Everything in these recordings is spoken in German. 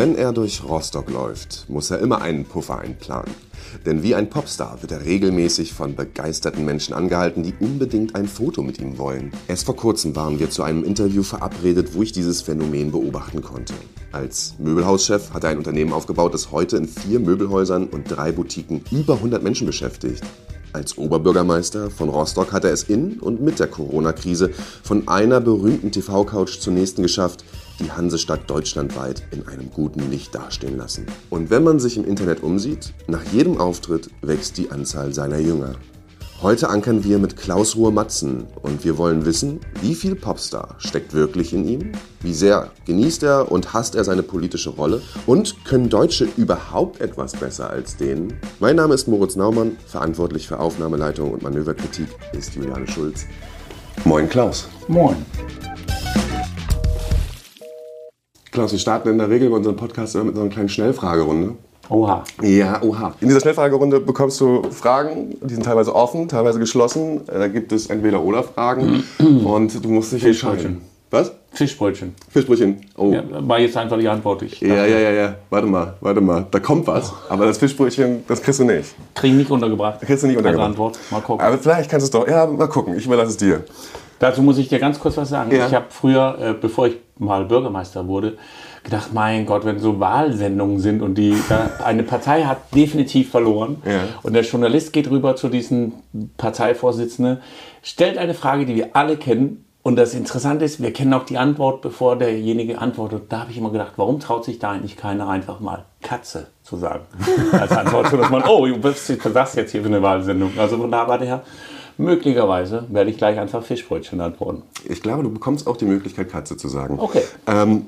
Wenn er durch Rostock läuft, muss er immer einen Puffer einplanen. Denn wie ein Popstar wird er regelmäßig von begeisterten Menschen angehalten, die unbedingt ein Foto mit ihm wollen. Erst vor kurzem waren wir zu einem Interview verabredet, wo ich dieses Phänomen beobachten konnte. Als Möbelhauschef hat er ein Unternehmen aufgebaut, das heute in vier Möbelhäusern und drei Boutiquen über 100 Menschen beschäftigt. Als Oberbürgermeister von Rostock hat er es in und mit der Corona-Krise von einer berühmten TV-Couch zur nächsten geschafft, die Hansestadt deutschlandweit in einem guten Licht dastehen lassen. Und wenn man sich im Internet umsieht, nach jedem Auftritt wächst die Anzahl seiner Jünger. Heute ankern wir mit Klaus Ruhr-Matzen und wir wollen wissen, wie viel Popstar steckt wirklich in ihm, wie sehr genießt er und hasst er seine politische Rolle und können Deutsche überhaupt etwas besser als den? Mein Name ist Moritz Naumann, verantwortlich für Aufnahmeleitung und Manöverkritik ist Juliane Schulz. Moin Klaus. Moin. Klaus, wir starten in der Regel bei unserem Podcast immer mit so einer kleinen Schnellfragerunde. Oha. Ja, oha. In dieser Schnellfragerunde bekommst du Fragen, die sind teilweise offen, teilweise geschlossen. Da gibt es entweder oder Fragen und du musst dich entscheiden. Was? Fischbrötchen. Fischbrötchen. Oh. Ja, war jetzt einfach die Antwort. Ich Ja, ja, ja, ja. Warte mal, warte mal. Da kommt was. Aber das Fischbrötchen, das kriegst du nicht. Krieg nicht untergebracht. Kriegst du nicht untergebracht. Antwort. Mal gucken. Aber vielleicht kannst du es doch. Ja, mal gucken. Ich überlasse es dir. Dazu muss ich dir ganz kurz was sagen. Ja. Ich habe früher, äh, bevor ich mal Bürgermeister wurde, gedacht, mein Gott, wenn so Wahlsendungen sind und die eine Partei hat definitiv verloren Ja. und der Journalist geht rüber zu diesem Parteivorsitzenden, stellt eine Frage, die wir alle kennen. Und das Interessante ist, wir kennen auch die Antwort, bevor derjenige antwortet. Da habe ich immer gedacht, warum traut sich da eigentlich keiner einfach mal Katze zu sagen? Als Antwort, so dass man, oh, was ist das jetzt hier für eine Wahlsendung? Also von da war der, möglicherweise werde ich gleich einfach Fischbrötchen antworten. Ich glaube, du bekommst auch die Möglichkeit, Katze zu sagen. Okay. Ähm,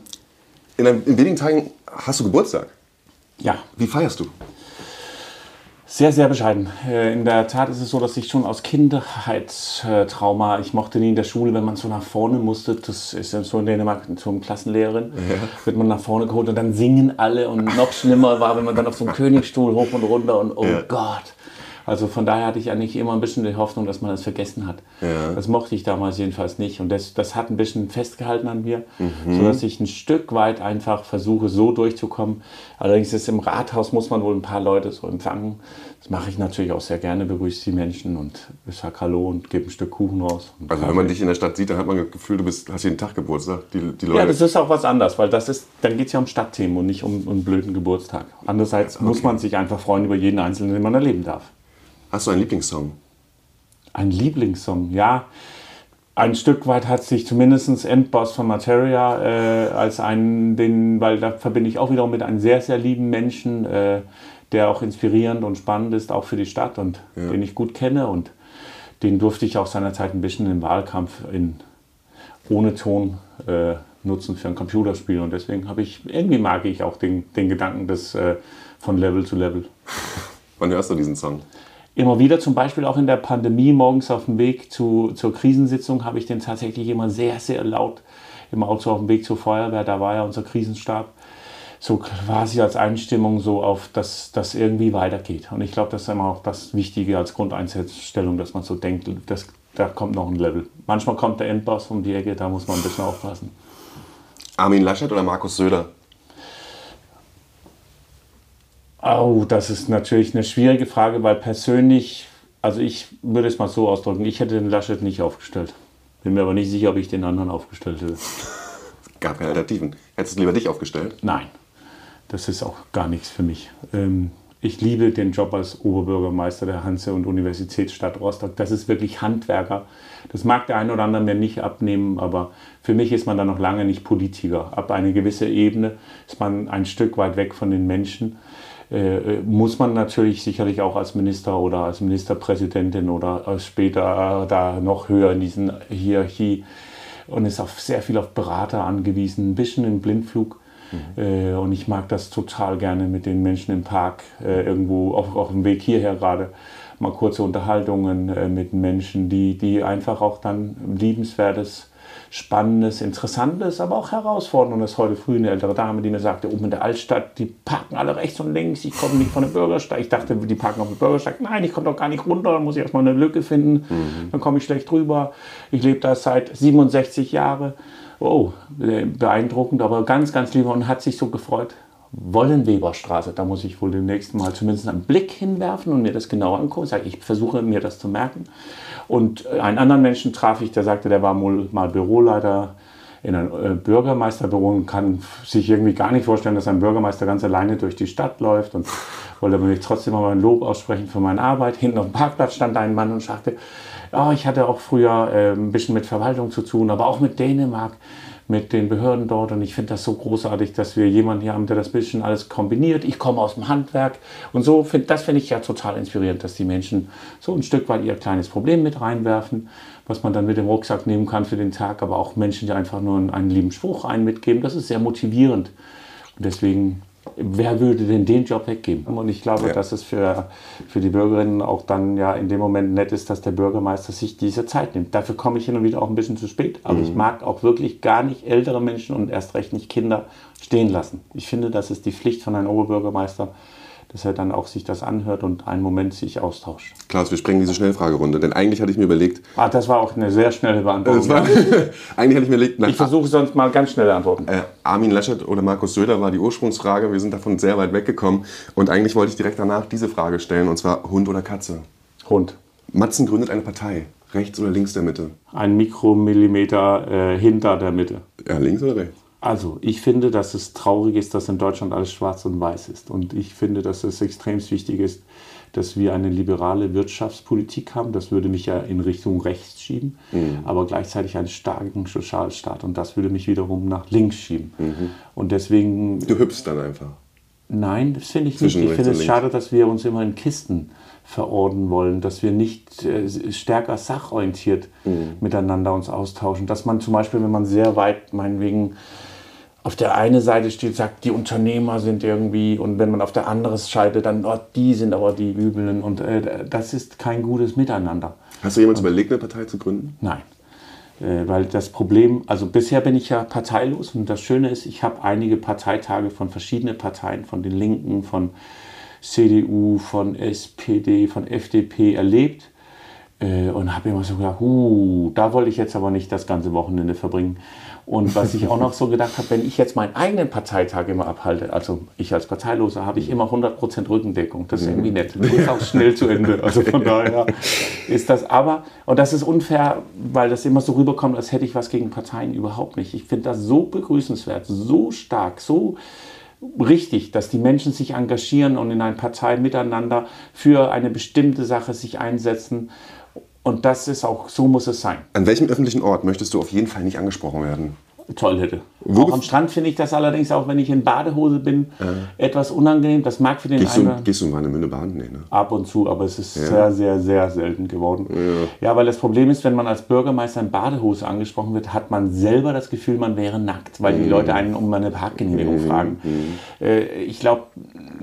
in, ein- in wenigen Tagen hast du Geburtstag. Ja, Wie feierst du? sehr, sehr bescheiden. Äh, In der Tat ist es so, dass ich schon aus Kindheitstrauma, ich mochte nie in der Schule, wenn man so nach vorne musste, das ist ja so in Dänemark, zum Klassenlehrerin, wird man nach vorne geholt und dann singen alle und noch schlimmer war, wenn man dann auf so einem Königsstuhl hoch und runter und oh Ja. Gott. Also von daher hatte ich eigentlich immer ein bisschen die Hoffnung, dass man das vergessen hat. Ja. Das mochte ich damals jedenfalls nicht. Und das, das hat ein bisschen festgehalten an mir, Mhm. sodass ich ein Stück weit einfach versuche, so durchzukommen. Allerdings ist im Rathaus, muss man wohl ein paar Leute so empfangen. Das mache ich natürlich auch sehr gerne, begrüße die Menschen und sage Hallo und gebe ein Stück Kuchen raus. Also wenn Kaffee. man dich in der Stadt sieht, dann hat man das Gefühl, du bist, hast jeden Tag Geburtstag. Die, die Leute. ja, das ist auch was anderes, weil das ist, dann geht es ja um Stadtthemen und nicht um, um einen blöden Geburtstag. Andererseits muss man sich einfach freuen über jeden Einzelnen, den man erleben darf. Hast du einen Lieblingssong? Ein Lieblingssong, ja. Ein Stück weit hat sich zumindest Endboss von Materia äh, als einen, den, weil da verbinde ich auch wiederum mit einem sehr, sehr lieben Menschen, äh, der auch inspirierend und spannend ist, auch für die Stadt und den ich gut kenne. Und den durfte ich auch seinerzeit ein bisschen im Wahlkampf in, ohne Ton äh, nutzen für ein Computerspiel. Und deswegen habe ich, irgendwie mag ich auch den, den Gedanken des äh, von Level zu Level. Wann hörst du diesen Song? Immer wieder, zum Beispiel auch in der Pandemie, morgens auf dem Weg zu, zur Krisensitzung, habe ich den tatsächlich immer sehr, sehr laut im Auto auf dem Weg zur Feuerwehr, da war ja unser Krisenstab, so quasi als Einstimmung so auf, dass das irgendwie weitergeht. Und ich glaube, das ist immer auch das Wichtige als Grundeinstellung, dass man so denkt, das, da kommt noch ein Level. Manchmal kommt der Endboss um die Ecke, da muss man ein bisschen aufpassen. Armin Laschet oder Markus Söder? Oh, das ist natürlich eine schwierige Frage, weil persönlich, also ich würde es mal so ausdrücken, ich hätte den Laschet nicht aufgestellt. Bin mir aber nicht sicher, ob ich den anderen aufgestellt hätte. Gab keine Alternativen. Hättest du lieber dich aufgestellt? Nein, das ist auch gar nichts für mich. Ähm, ich liebe den Job als Oberbürgermeister der Hanse- und Universitätsstadt Rostock. Das ist wirklich Handwerker. Das mag der eine oder andere mir nicht abnehmen, aber für mich ist man da noch lange nicht Politiker. Ab eine gewisse Ebene ist man ein Stück weit weg von den Menschen. Äh, muss man natürlich sicherlich auch als Minister oder als Ministerpräsidentin oder als später da noch höher in diesen Hierarchie und ist auf sehr viel auf Berater angewiesen, ein bisschen im Blindflug. Äh, und ich mag das total gerne mit den Menschen im Park, äh, irgendwo auf, auf dem Weg hierher gerade, mal kurze Unterhaltungen äh, mit Menschen, die, die einfach auch dann liebenswertes, spannendes, interessantes, aber auch herausforderndes. Heute früh eine ältere Dame, die mir sagte, oben in der Altstadt, die parken alle rechts und links, ich komme nicht von der Bürgersteig. Ich dachte, die parken auf dem Bürgersteig. Nein, ich komme doch gar nicht runter, dann muss ich erstmal eine Lücke finden, dann komme ich schlecht drüber. Ich lebe da seit 67 Jahren. Oh, beeindruckend, aber ganz, ganz lieb und hat sich so gefreut, Wollenweberstraße. Da muss ich wohl demnächst mal zumindest einen Blick hinwerfen und mir das genau angucken. Ich versuche mir das zu merken. Und einen anderen Menschen traf ich, der sagte, der war mal Büroleiter in einem äh, Bürgermeisterbüro und kann sich irgendwie gar nicht vorstellen, dass ein Bürgermeister ganz alleine durch die Stadt läuft und wollte mir trotzdem mal ein Lob aussprechen für meine Arbeit. Hinten auf dem Parkplatz stand ein Mann und sagte, oh, ich hatte auch früher äh, ein bisschen mit Verwaltung zu tun, aber auch mit Dänemark mit den Behörden dort und ich finde das so großartig, dass wir jemanden hier haben, der das bisschen alles kombiniert. Ich komme aus dem Handwerk und so, find, das finde ich ja total inspirierend, dass die Menschen so ein Stück weit ihr kleines Problem mit reinwerfen, was man dann mit dem Rucksack nehmen kann für den Tag, aber auch Menschen, die einfach nur einen lieben Spruch einen mitgeben, das ist sehr motivierend. Und deswegen wer würde denn den Job weggeben? Und ich glaube, ja. dass es für, für die Bürgerinnen auch dann ja in dem Moment nett ist, dass der Bürgermeister sich diese Zeit nimmt. Dafür komme ich hin und wieder auch ein bisschen zu spät. Aber mhm. ich mag auch wirklich gar nicht ältere Menschen und erst recht nicht Kinder stehen lassen. Ich finde, das ist die Pflicht von einem Oberbürgermeister, dass er dann auch sich das anhört und einen Moment sich austauscht. Klaus, wir sprengen diese Schnellfragerunde, denn eigentlich hatte ich mir überlegt. Ah, das war auch eine sehr schnelle Beantwortung. War, eigentlich hatte ich mir überlegt. Na, ich versuche sonst mal ganz schnelle Antworten. Äh, Armin Laschet oder Markus Söder war die Ursprungsfrage. Wir sind davon sehr weit weggekommen. Und eigentlich wollte ich direkt danach diese Frage stellen, und zwar Hund oder Katze? Hund. Matzen gründet eine Partei. Rechts oder links der Mitte? Ein Mikromillimeter äh, hinter der Mitte. Ja, links oder rechts? Also, ich finde, dass es traurig ist, dass in Deutschland alles schwarz und weiß ist. Und ich finde, dass es extrem wichtig ist, dass wir eine liberale Wirtschaftspolitik haben. Das würde mich ja in Richtung rechts schieben, mhm. aber gleichzeitig einen starken Sozialstaat. Und das würde mich wiederum nach links schieben. Mhm. Und deswegen. Du hüpfst dann einfach. Nein, das finde ich nicht. Ich finde es schade, dass wir uns immer in Kisten verordnen wollen, dass wir nicht äh, stärker sachorientiert mhm. miteinander uns austauschen. Dass man zum Beispiel, wenn man sehr weit, meinetwegen, auf der einen Seite steht, sagt, die Unternehmer sind irgendwie, und wenn man auf der anderen Seite dann, oh, die sind aber die Übeln, und äh, das ist kein gutes Miteinander. Hast du jemals und, überlegt, eine Partei zu gründen? Nein. Äh, weil das Problem, also bisher bin ich ja parteilos und das Schöne ist, ich habe einige Parteitage von verschiedenen Parteien, von den Linken, von CDU, von SPD, von FDP erlebt äh, und habe immer so gedacht, uh, da wollte ich jetzt aber nicht das ganze Wochenende verbringen. Und was ich auch noch so gedacht habe, wenn ich jetzt meinen eigenen Parteitag immer abhalte, also ich als Parteiloser, habe ich immer 100% Rückendeckung. Das ist irgendwie nett. Das ist auch schnell zu Ende. Also von daher ist das aber, und das ist unfair, weil das immer so rüberkommt, als hätte ich was gegen Parteien überhaupt nicht. Ich finde das so begrüßenswert, so stark, so richtig, dass die Menschen sich engagieren und in einer Partei miteinander für eine bestimmte Sache sich einsetzen und das ist auch, so muss es sein. An welchem öffentlichen Ort möchtest du auf jeden Fall nicht angesprochen werden? Toilette. Wo auch am Strand finde ich das allerdings auch, wenn ich in Badehose bin, äh. etwas unangenehm. Das mag für den gehst einen. Du, gehst du in Warnemünde baden? Nee, ne? Ab und zu, aber es ist ja. sehr, sehr, sehr selten geworden. Ja. ja, weil das Problem ist, wenn man als Bürgermeister in Badehose angesprochen wird, hat man selber das Gefühl, man wäre nackt, weil mhm. die Leute einen um eine Parkgenehmigung mhm. fragen. Mhm. Äh, ich glaube,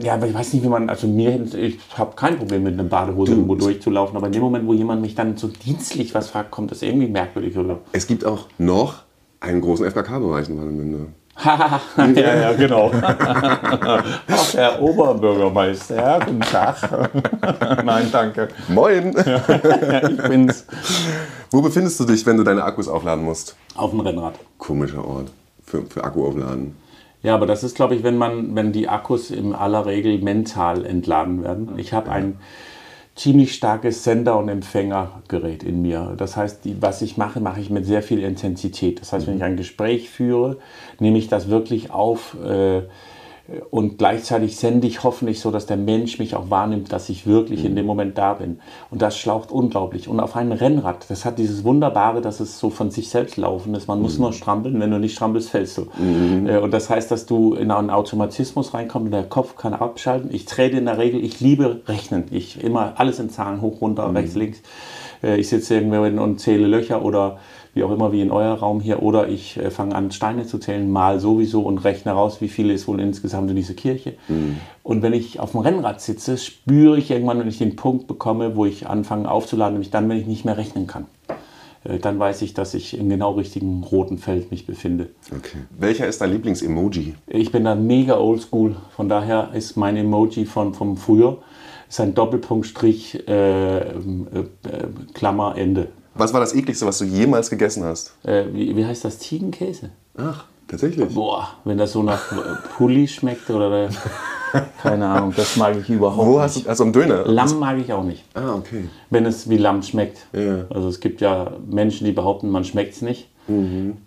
ja, aber ich weiß nicht, wie man, also mir, ich habe kein Problem mit einer Badehose irgendwo durchzulaufen, aber in dem Moment, wo jemand mich dann so dienstlich was fragt, kommt das irgendwie merkwürdig rüber. Es gibt auch noch einen großen FKK-Bereich in Warnemünde. ja, ja, genau. Ach, Herr Oberbürgermeister, ja, guten Tag. Nein, danke. Moin. ja, ich bin's. Wo befindest du dich, wenn du deine Akkus aufladen musst? Auf dem Rennrad. Komischer Ort für, für Akku aufladen. Ja, aber das ist, glaube ich, wenn man, wenn die Akkus in aller Regel mental entladen werden. Ich habe ein ziemlich starkes Sender- und Empfängergerät in mir. Das heißt, die, was ich mache, mache ich mit sehr viel Intensität. Das heißt, wenn ich ein Gespräch führe, nehme ich das wirklich auf. Äh, und gleichzeitig sende ich hoffentlich so, dass der Mensch mich auch wahrnimmt, dass ich wirklich in dem Moment da bin. Und das schlaucht unglaublich. Und auf einem Rennrad, das hat dieses Wunderbare, dass es so von sich selbst laufen ist. Man muss mhm. nur strampeln, wenn du nicht strampelst, fällst du. Mhm. Äh, und das heißt, dass du in einen Automatismus reinkommst und der Kopf kann abschalten. Ich trete in der Regel, ich liebe Rechnen. Ich immer alles in Zahlen, hoch, runter, mhm. rechts, links. Äh, ich sitze irgendwo und zähle Löcher oder wie auch immer, wie in euer Raum hier, oder ich äh, fange an, Steine zu zählen, mal sowieso und rechne raus, wie viele ist wohl insgesamt in dieser Kirche. Mhm. Und wenn ich auf dem Rennrad sitze, spüre ich irgendwann, wenn ich den Punkt bekomme, wo ich anfange aufzuladen, nämlich dann, wenn ich nicht mehr rechnen kann. Äh, dann weiß ich, dass ich im genau richtigen roten Feld mich befinde. Okay. Welcher ist dein Lieblings-Emoji? Ich bin da mega oldschool, von daher ist mein Emoji von, vom früher ist ein Doppelpunkt Strich äh, äh, äh Klammer Ende. Was war das ekligste, was du jemals gegessen hast? Äh, wie, wie, heißt das? Ziegenkäse. Ach. Tatsächlich? Boah, wenn das so nach Pulli schmeckt oder der, keine Ahnung, das mag ich überhaupt Wo nicht. hast du, also am Döner? Lamm mag ich auch nicht, Ah, okay. wenn es wie Lamm schmeckt. Ja. Also es gibt ja Menschen, die behaupten, man schmeckt es nicht. Mhm.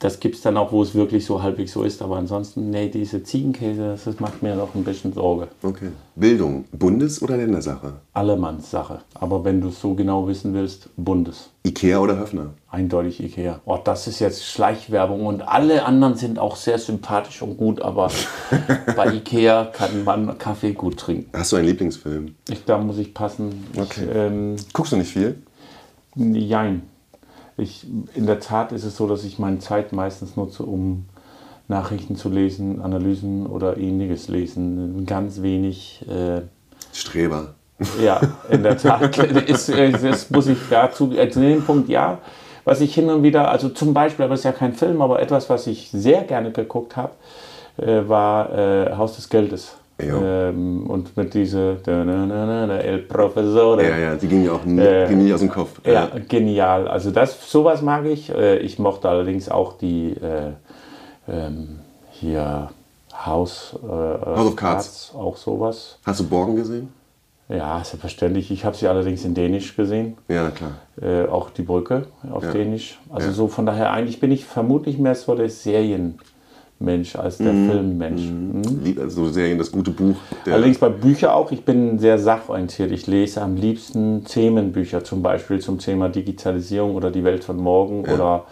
Das gibt es dann auch, wo es wirklich so halbwegs so ist. Aber ansonsten, nee, diese Ziegenkäse, das, macht mir noch ein bisschen Sorge. Okay. Bildung, Bundes- oder Ländersache? Allemanns Sache. Aber wenn du es so genau wissen willst, Bundes. Ikea oder Höfner? Eindeutig Ikea. Oh, das ist jetzt Schleichwerbung und alle anderen sind auch sehr sympathisch und gut, aber bei Ikea kann man Kaffee gut trinken. Hast du einen Lieblingsfilm? Ich, da muss ich passen. Okay. Ich, ähm, Guckst du nicht viel? jein. Ich, in der Tat ist es so, dass ich meine Zeit meistens nutze, um Nachrichten zu lesen, Analysen oder ähnliches lesen. Ganz wenig. Äh, Streber. Ja, in der Tat. ist, das muss ich dazu, äh, zu dem Punkt ja. Was ich hin und wieder, also zum Beispiel, aber es ist ja kein Film, aber etwas, was ich sehr gerne geguckt habe, äh, war äh, Haus des Geldes. Ja. Ähm, und mit diese da, na, na, na, El Professor. Ja, ja, die ging mir auch nie, Äh, ging nie aus dem Kopf. Ja, genial. Also das, sowas mag ich. Äh, Ich mochte allerdings auch die äh, ähm, hier House, äh, House of Cards. auch sowas. Hast du Borgen gesehen? Ja, selbstverständlich. Ich habe sie allerdings in Dänisch gesehen. Ja, klar. Äh, auch die Brücke auf Ja. Dänisch. Also Ja. so von daher eigentlich bin ich vermutlich mehr so der Serienmensch als der Filmmensch. Mhm. Lieb, also Serien, das gute Buch. Allerdings bei Büchern auch, ich bin sehr sachorientiert. Ich lese am liebsten Themenbücher, zum Beispiel zum Thema Digitalisierung oder die Welt von morgen oder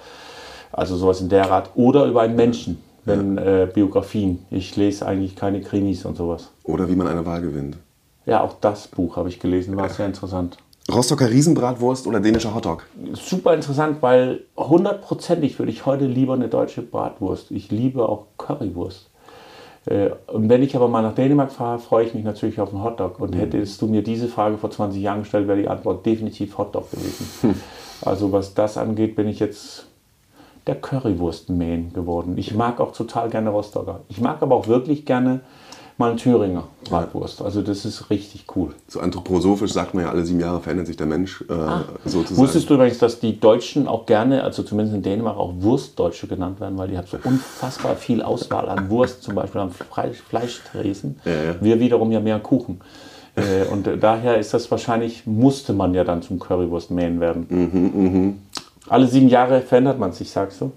also sowas in der Art. Oder über einen Menschen, wenn äh, Biografien. Ich lese eigentlich keine Krimis und sowas. oder wie man eine Wahl gewinnt. Ja, auch das Buch habe ich gelesen, war sehr interessant. Rostocker Riesenbratwurst oder dänischer Hotdog? super interessant, weil hundertprozentig würde ich heute lieber eine deutsche Bratwurst. Ich liebe auch Currywurst. Äh, Und wenn ich aber mal nach Dänemark fahre, freue ich mich natürlich auf einen Hotdog. Und hättest du mir diese Frage vor 20 Jahren gestellt, wäre die Antwort definitiv Hotdog gewesen. Also was das angeht, bin ich jetzt der Currywurst-Man geworden. Ich mag auch total gerne Rostocker. Ich mag aber auch wirklich gerne mal einen Thüringer Bratwurst. Also das ist richtig cool. So anthroposophisch sagt man ja, alle sieben Jahre verändert sich der Mensch äh, sozusagen. Wusstest du übrigens, dass die Deutschen auch gerne, also zumindest in Dänemark, auch Wurstdeutsche genannt werden, weil die haben so unfassbar viel Auswahl an Wurst, zum Beispiel an Fleisch, Fleischtresen. Ja, ja. Wir wiederum ja mehr Kuchen. Äh, und äh, daher ist das wahrscheinlich, musste man ja dann zum Currywurst-Man werden. Mhm, Alle sieben Jahre verändert man sich, sagst du?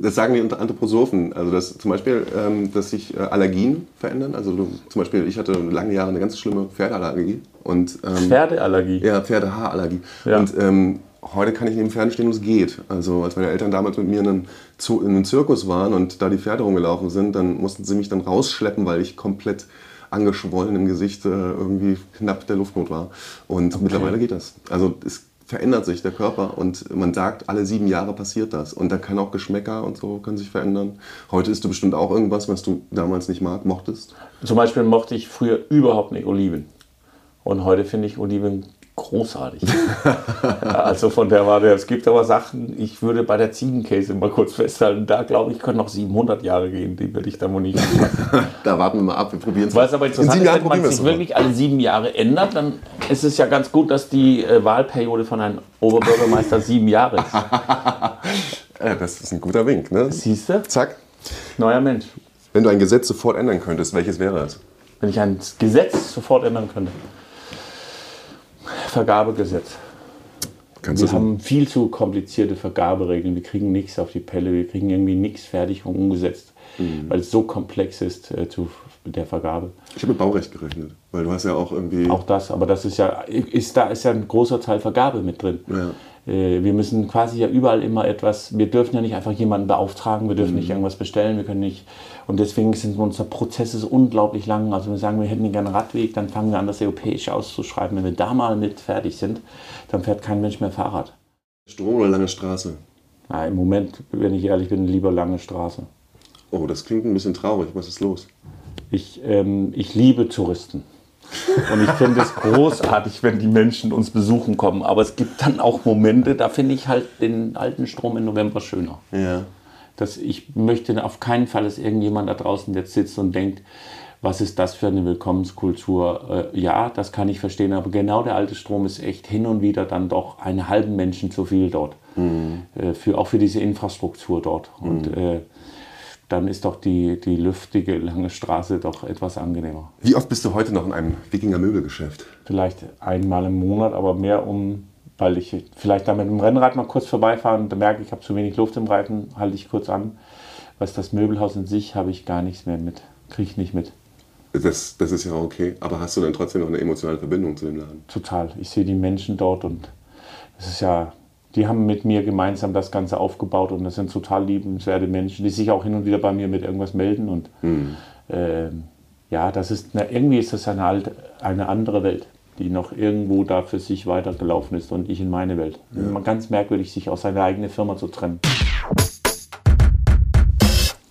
Das sagen die unter Anthroposophen. Also dass zum Beispiel, ähm, dass sich äh, Allergien verändern. Also du, zum Beispiel, ich hatte lange Jahre eine ganz schlimme Pferdeallergie. Und, ähm, Pferdeallergie. Ja, Pferdehaarallergie. Ja. Und ähm, heute kann ich neben Pferden stehen und es geht. Also als meine Eltern damals mit mir in einem, Zoo, in einem Zirkus waren und da die Pferde rumgelaufen sind, dann mussten sie mich dann rausschleppen, weil ich komplett angeschwollen im Gesicht äh, irgendwie knapp der Luftnot war. Und mittlerweile geht das. Also es verändert sich der Körper und man sagt, alle sieben Jahre passiert das. Und da kann auch Geschmäcker und so können sich verändern. Heute isst du bestimmt auch irgendwas, was du damals nicht mag, mochtest. Zum Beispiel mochte ich früher überhaupt nicht Oliven. Und heute finde ich Oliven großartig. also von der Warte, es gibt aber Sachen, ich würde bei der Ziegenkäse mal kurz festhalten, da glaube ich, können noch 700 Jahre gehen, die würde ich da wohl nicht. Da warten wir mal ab, wir probieren es Was aber interessant ist, wenn man sich wirklich alle sieben Jahre ändert, dann ist es ja ganz gut, dass die äh, Wahlperiode von einem Oberbürgermeister sieben Jahre ist. Ja, das ist ein guter Wink, ne? Siehst du? Zack. Neuer Mensch. Wenn du ein Gesetz sofort ändern könntest, welches wäre es? Wenn ich ein Gesetz sofort ändern könnte. Vergabegesetz. Kannst Wir haben viel zu komplizierte Vergaberegeln. Wir kriegen nichts auf die Pelle. Wir kriegen irgendwie nichts fertig und umgesetzt, Mhm. weil es so komplex ist äh, zu der Vergabe. Ich habe mit Baurecht gerechnet, weil du hast ja auch irgendwie. Auch das, aber das ist ja, ist, da ist ja ein großer Teil Vergabe mit drin. Ja. Äh, Wir müssen quasi ja überall immer etwas, wir dürfen ja nicht einfach jemanden beauftragen, wir dürfen Mhm. nicht irgendwas bestellen, wir können nicht, und deswegen sind unsere Prozesse so unglaublich lang. Also wir sagen, wir hätten gerne einen Radweg, dann fangen wir an, das europäisch auszuschreiben. Wenn wir da mal mit fertig sind, dann fährt kein Mensch mehr Fahrrad. Strom oder lange Straße? Ja, Im Moment, wenn ich ehrlich bin, lieber lange Straße. Oh, das klingt ein bisschen traurig. Was ist los? Ich, ähm, ich liebe Touristen. Und ich finde es großartig, wenn die Menschen uns besuchen kommen. Aber es gibt dann auch Momente, da finde ich halt den alten Strom im November schöner. Ja. dass ich möchte auf keinen Fall, dass irgendjemand da draußen jetzt sitzt und denkt, was ist das für eine Willkommenskultur? Äh, ja, das kann ich verstehen, aber genau der alte Strom ist echt hin und wieder dann doch einen halben Menschen zu viel dort. Äh, für, auch für diese Infrastruktur dort. Und äh, dann ist doch die, die lüftige lange Straße doch etwas angenehmer. Wie oft bist du heute noch in einem Wikinger Möbelgeschäft? Vielleicht einmal im Monat, aber mehr um, weil ich vielleicht da mit dem Rennrad mal kurz vorbeifahre und merke, ich habe zu wenig Luft im Reifen, halte ich kurz an. Was das Möbelhaus in sich habe ich gar nichts mehr mit, kriege ich nicht mit. Das, das ist ja okay, aber hast du dann trotzdem noch eine emotionale Verbindung zu dem Laden? Total. Ich sehe die Menschen dort und es ist ja die haben mit mir gemeinsam das Ganze aufgebaut und das sind total liebenswerte Menschen, die sich auch hin und wieder bei mir mit irgendwas melden. Und mhm. äh, ja, das ist eine, irgendwie ist das eine, alte, eine andere Welt, die noch irgendwo da für sich weitergelaufen ist und ich in meine Welt. Ja. Ganz merkwürdig, sich aus seiner eigenen Firma zu trennen.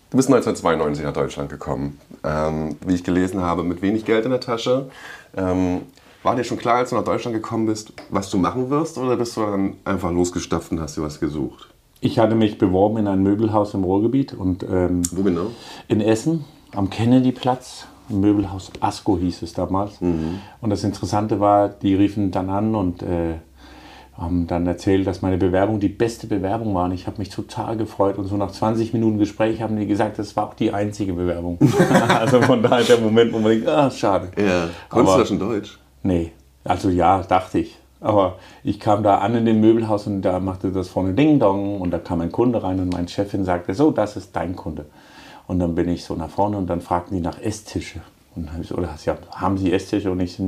Du bist 1992 nach Deutschland gekommen. Ähm, wie ich gelesen habe, mit wenig Geld in der Tasche. Ähm, war dir schon klar, als du nach Deutschland gekommen bist, was du machen wirst oder bist du dann einfach losgestapft und hast dir was gesucht? Ich hatte mich beworben in ein Möbelhaus im Ruhrgebiet und ähm, wo genau? In Essen am Kennedyplatz. Möbelhaus Asko hieß es damals. Mhm. Und das Interessante war, die riefen dann an und äh, haben dann erzählt, dass meine Bewerbung die beste Bewerbung war. Und ich habe mich total gefreut. Und so nach 20 Minuten Gespräch haben die gesagt, das war auch die einzige Bewerbung. also von daher der Moment, wo man denkt, ah, schade. Ja. Konntest du schon Deutsch? Nee, also ja, dachte ich. Aber ich kam da an in dem Möbelhaus und da machte das vorne Ding Dong und da kam ein Kunde rein und mein Chefin sagte, so, das ist dein Kunde. Und dann bin ich so nach vorne und dann fragten die nach Esstische. Und dann ich, oder ja, haben Sie Esstische? Und ich,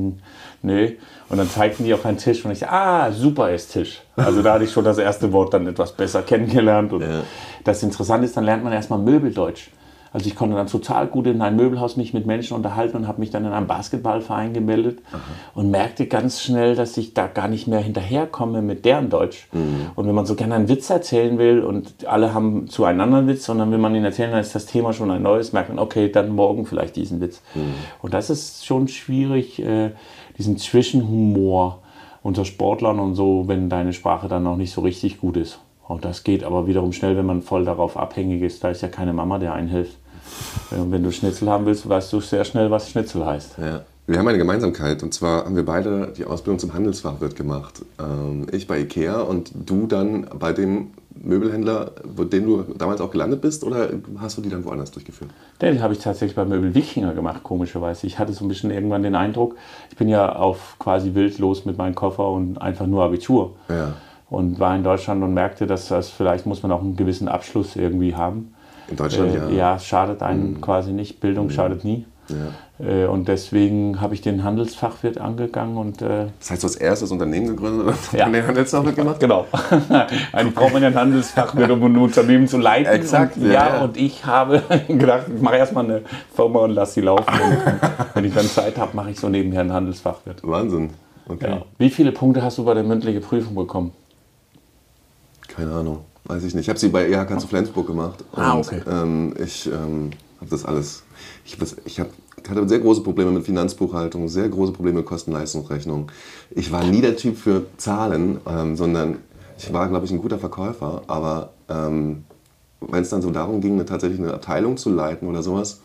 nö. Und dann zeigten die auf einen Tisch und ich, ah, super Esstisch. Also da hatte ich schon das erste Wort dann etwas besser kennengelernt. Und ja. das Interessante ist, dann lernt man erstmal Möbeldeutsch. Also ich konnte dann total gut in ein Möbelhaus mich mit Menschen unterhalten und habe mich dann in einen Basketballverein gemeldet Aha. und merkte ganz schnell, dass ich da gar nicht mehr hinterherkomme mit deren Deutsch. Mhm. Und wenn man so gerne einen Witz erzählen will und alle haben zueinander einen Witz, sondern wenn man ihn erzählen, dann ist das Thema schon ein neues, merkt man, okay, dann morgen vielleicht diesen Witz. Mhm. Und das ist schon schwierig, äh, diesen Zwischenhumor unter Sportlern und so, wenn deine Sprache dann noch nicht so richtig gut ist. Und das geht aber wiederum schnell, wenn man voll darauf abhängig ist. Da ist ja keine Mama, der einen hilft. Wenn du Schnitzel haben willst, weißt du sehr schnell, was Schnitzel heißt. Ja. Wir haben eine Gemeinsamkeit und zwar haben wir beide die Ausbildung zum Handelsfachwirt gemacht. Ähm, ich bei Ikea und du dann bei dem Möbelhändler, den du damals auch gelandet bist oder hast du die dann woanders durchgeführt? Den habe ich tatsächlich bei Möbel Wikinger gemacht, komischerweise. Ich hatte so ein bisschen irgendwann den Eindruck, ich bin ja auf quasi wild los mit meinem Koffer und einfach nur Abitur. Ja. Und war in Deutschland und merkte, dass das vielleicht muss man auch einen gewissen Abschluss irgendwie haben. In Deutschland, äh, ja. Ja, schadet einen mhm. quasi nicht. Bildung mhm. schadet nie. Ja. Äh, und deswegen habe ich den Handelsfachwirt angegangen. Und, äh, das heißt, du hast erstes Unternehmen gegründet und ja. den Handelsfachwirt gemacht? Genau. Eigentlich braucht man ja einen Handelsfachwirt, um ein Unternehmen zu leiten. Exakt. Und, ja, ja, und ich habe gedacht, ich mache erstmal eine Firma und lasse sie laufen. wenn ich dann Zeit habe, mache ich so nebenher einen Handelsfachwirt. Wahnsinn. Okay. Wie viele Punkte hast du bei der mündlichen Prüfung bekommen? Keine Ahnung. Weiß ich nicht. Ich habe sie bei EHK zu Flensburg gemacht. Ah, und, ah, okay. Ähm, ich ähm, habe das alles. Ich, ich hab, hatte sehr große Probleme mit Finanzbuchhaltung, sehr große Probleme mit Kosten-Leistungsrechnung. Ich war nie der Typ für Zahlen, ähm, sondern ich war, glaube ich, ein guter Verkäufer. Aber ähm, wenn es dann so darum ging, eine, tatsächlich eine Abteilung zu leiten oder sowas,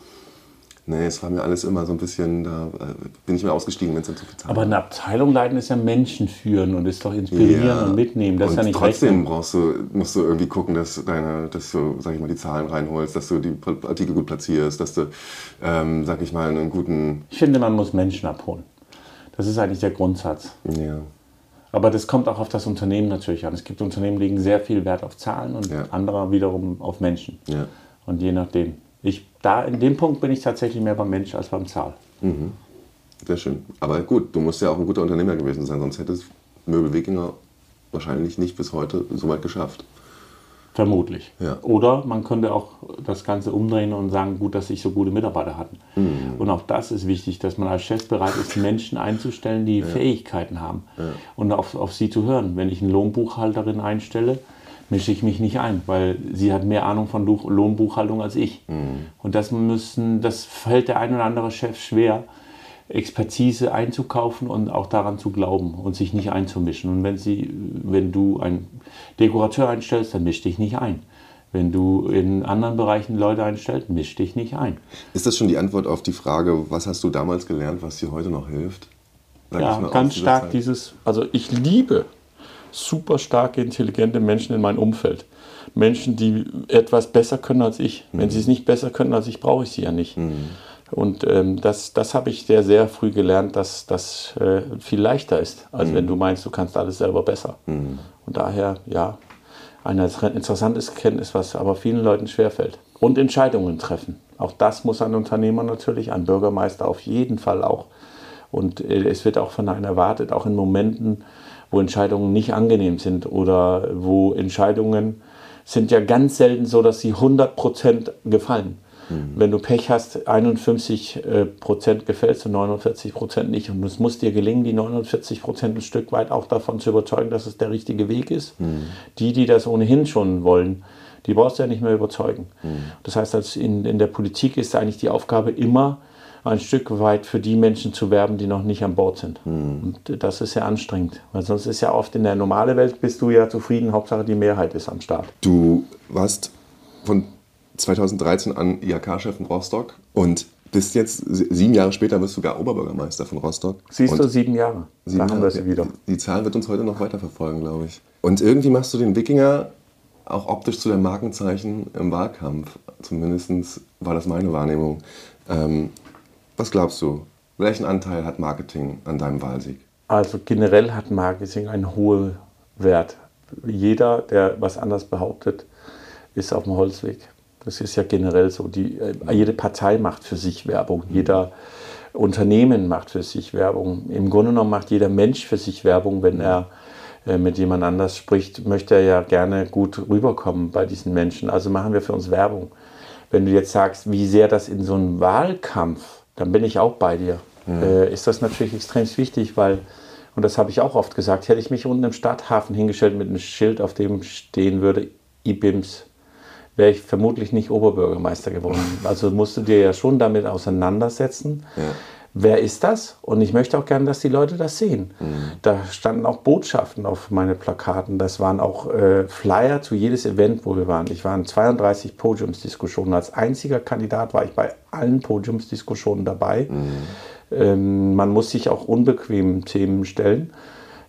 Nee, es war mir alles immer so ein bisschen, da äh, bin ich mir ausgestiegen, wenn es dann zu viel Zeit Aber eine Abteilung leiten ist ja Menschen führen und ist doch inspirieren ja. und mitnehmen. Das und ist ja nicht trotzdem rechnen. brauchst du, musst du irgendwie gucken, dass, deine, dass du, sag ich mal, die Zahlen reinholst, dass du die Artikel gut platzierst, dass du, ähm, sag ich mal, einen guten... Ich finde, man muss Menschen abholen. Das ist eigentlich der Grundsatz. Ja. Aber das kommt auch auf das Unternehmen natürlich an. Es gibt Unternehmen, die legen sehr viel Wert auf Zahlen und ja. andere wiederum auf Menschen. Ja. Und je nachdem. Ich, da, in dem Punkt bin ich tatsächlich mehr beim Mensch als beim Zahl. Mhm. Sehr schön. Aber gut, du musst ja auch ein guter Unternehmer gewesen sein, sonst hätte es Möbel Wikinger wahrscheinlich nicht bis heute so weit geschafft. Vermutlich. Ja. Oder man könnte auch das Ganze umdrehen und sagen, gut, dass sich so gute Mitarbeiter hatten. Mhm. Und auch das ist wichtig, dass man als Chef bereit ist, Menschen einzustellen, die ja. Fähigkeiten haben. Ja. Und auf, auf sie zu hören. Wenn ich eine Lohnbuchhalterin einstelle, mische ich mich nicht ein, weil sie hat mehr Ahnung von Lohnbuchhaltung als ich. Mhm. Und das müssen, das fällt der ein oder andere Chef schwer, Expertise einzukaufen und auch daran zu glauben und sich nicht einzumischen. Und wenn, sie, wenn du einen Dekorateur einstellst, dann misch dich nicht ein. Wenn du in anderen Bereichen Leute einstellst, misch dich nicht ein. Ist das schon die Antwort auf die Frage, was hast du damals gelernt, was dir heute noch hilft? Sag ja, ganz stark Zeit? dieses, also ich liebe super starke, intelligente Menschen in meinem Umfeld. Menschen, die etwas besser können als ich. Mhm. Wenn sie es nicht besser können als ich, brauche ich sie ja nicht. Mhm. Und ähm, das, das habe ich sehr, sehr früh gelernt, dass das äh, viel leichter ist, als mhm. wenn du meinst, du kannst alles selber besser. Mhm. Und daher, ja, ein interessantes Kenntnis, was aber vielen Leuten schwerfällt. Und Entscheidungen treffen. Auch das muss ein Unternehmer natürlich, ein Bürgermeister auf jeden Fall auch. Und äh, es wird auch von einem erwartet, auch in Momenten, wo Entscheidungen nicht angenehm sind oder wo Entscheidungen sind ja ganz selten so, dass sie 100% gefallen. Mhm. Wenn du Pech hast, 51 äh, Prozent gefällst und 49 Prozent nicht. Und es muss dir gelingen, die 49 Prozent ein Stück weit auch davon zu überzeugen, dass es der richtige Weg ist. Mhm. Die, die das ohnehin schon wollen, die brauchst du ja nicht mehr überzeugen. Mhm. Das heißt, in, in der Politik ist eigentlich die Aufgabe immer, ein Stück weit für die Menschen zu werben, die noch nicht an Bord sind. Mhm. Und das ist sehr anstrengend, weil sonst ist ja oft in der normalen Welt bist du ja zufrieden, Hauptsache die Mehrheit ist am Start. Du warst von 2013 an IHK-Chef in Rostock und bist jetzt, sieben Jahre später bist du sogar Oberbürgermeister von Rostock. Siehst du, sieben Jahre. Sieben haben wir sie wieder. Die Zahl wird uns heute noch weiterverfolgen, glaube ich. Und irgendwie machst du den Wikinger auch optisch zu deinem Markenzeichen im Wahlkampf. Zumindest war das meine Wahrnehmung. Ähm, was glaubst du, welchen Anteil hat Marketing an deinem Wahlsieg? Also generell hat Marketing einen hohen Wert. Jeder, der was anderes behauptet, ist auf dem Holzweg. Das ist ja generell so. Die, äh, jede Partei macht für sich Werbung. Jeder Unternehmen macht für sich Werbung. Im Grunde genommen macht jeder Mensch für sich Werbung, wenn er äh, mit jemand anders spricht, möchte er ja gerne gut rüberkommen bei diesen Menschen. Also machen wir für uns Werbung. Wenn du jetzt sagst, wie sehr das in so einem Wahlkampf, dann bin ich auch bei dir. Mhm. Äh, ist das natürlich extrem wichtig, weil, und das habe ich auch oft gesagt, hätte ich mich unten im Stadthafen hingestellt mit einem Schild, auf dem stehen würde, IBIMS wäre ich vermutlich nicht Oberbürgermeister geworden. Also musst du dir ja schon damit auseinandersetzen. Ja. Wer ist das? Und ich möchte auch gerne, dass die Leute das sehen. Mhm. Da standen auch Botschaften auf meine Plakaten. Das waren auch äh, Flyer zu jedes Event, wo wir waren. Ich war in 32 Podiumsdiskussionen. Als einziger Kandidat war ich bei allen Podiumsdiskussionen dabei. Mhm. Ähm, man muss sich auch unbequemen Themen stellen.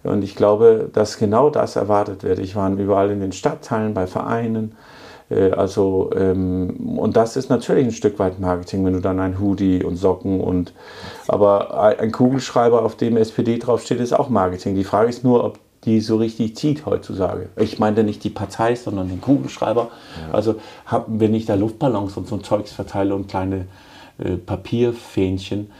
Und ich glaube, dass genau das erwartet wird. Ich war überall in den Stadtteilen, bei Vereinen, also, ähm, und das ist natürlich ein Stück weit Marketing, wenn du dann ein Hoodie und Socken und, aber ein Kugelschreiber, auf dem SPD draufsteht, ist auch Marketing. Die Frage ist nur, ob die so richtig zieht heutzutage. Ich meine nicht die Partei, sondern den Kugelschreiber. Ja. Also haben wir nicht da Luftballons und so ein Zeugs verteile und kleine äh, Papierfähnchen,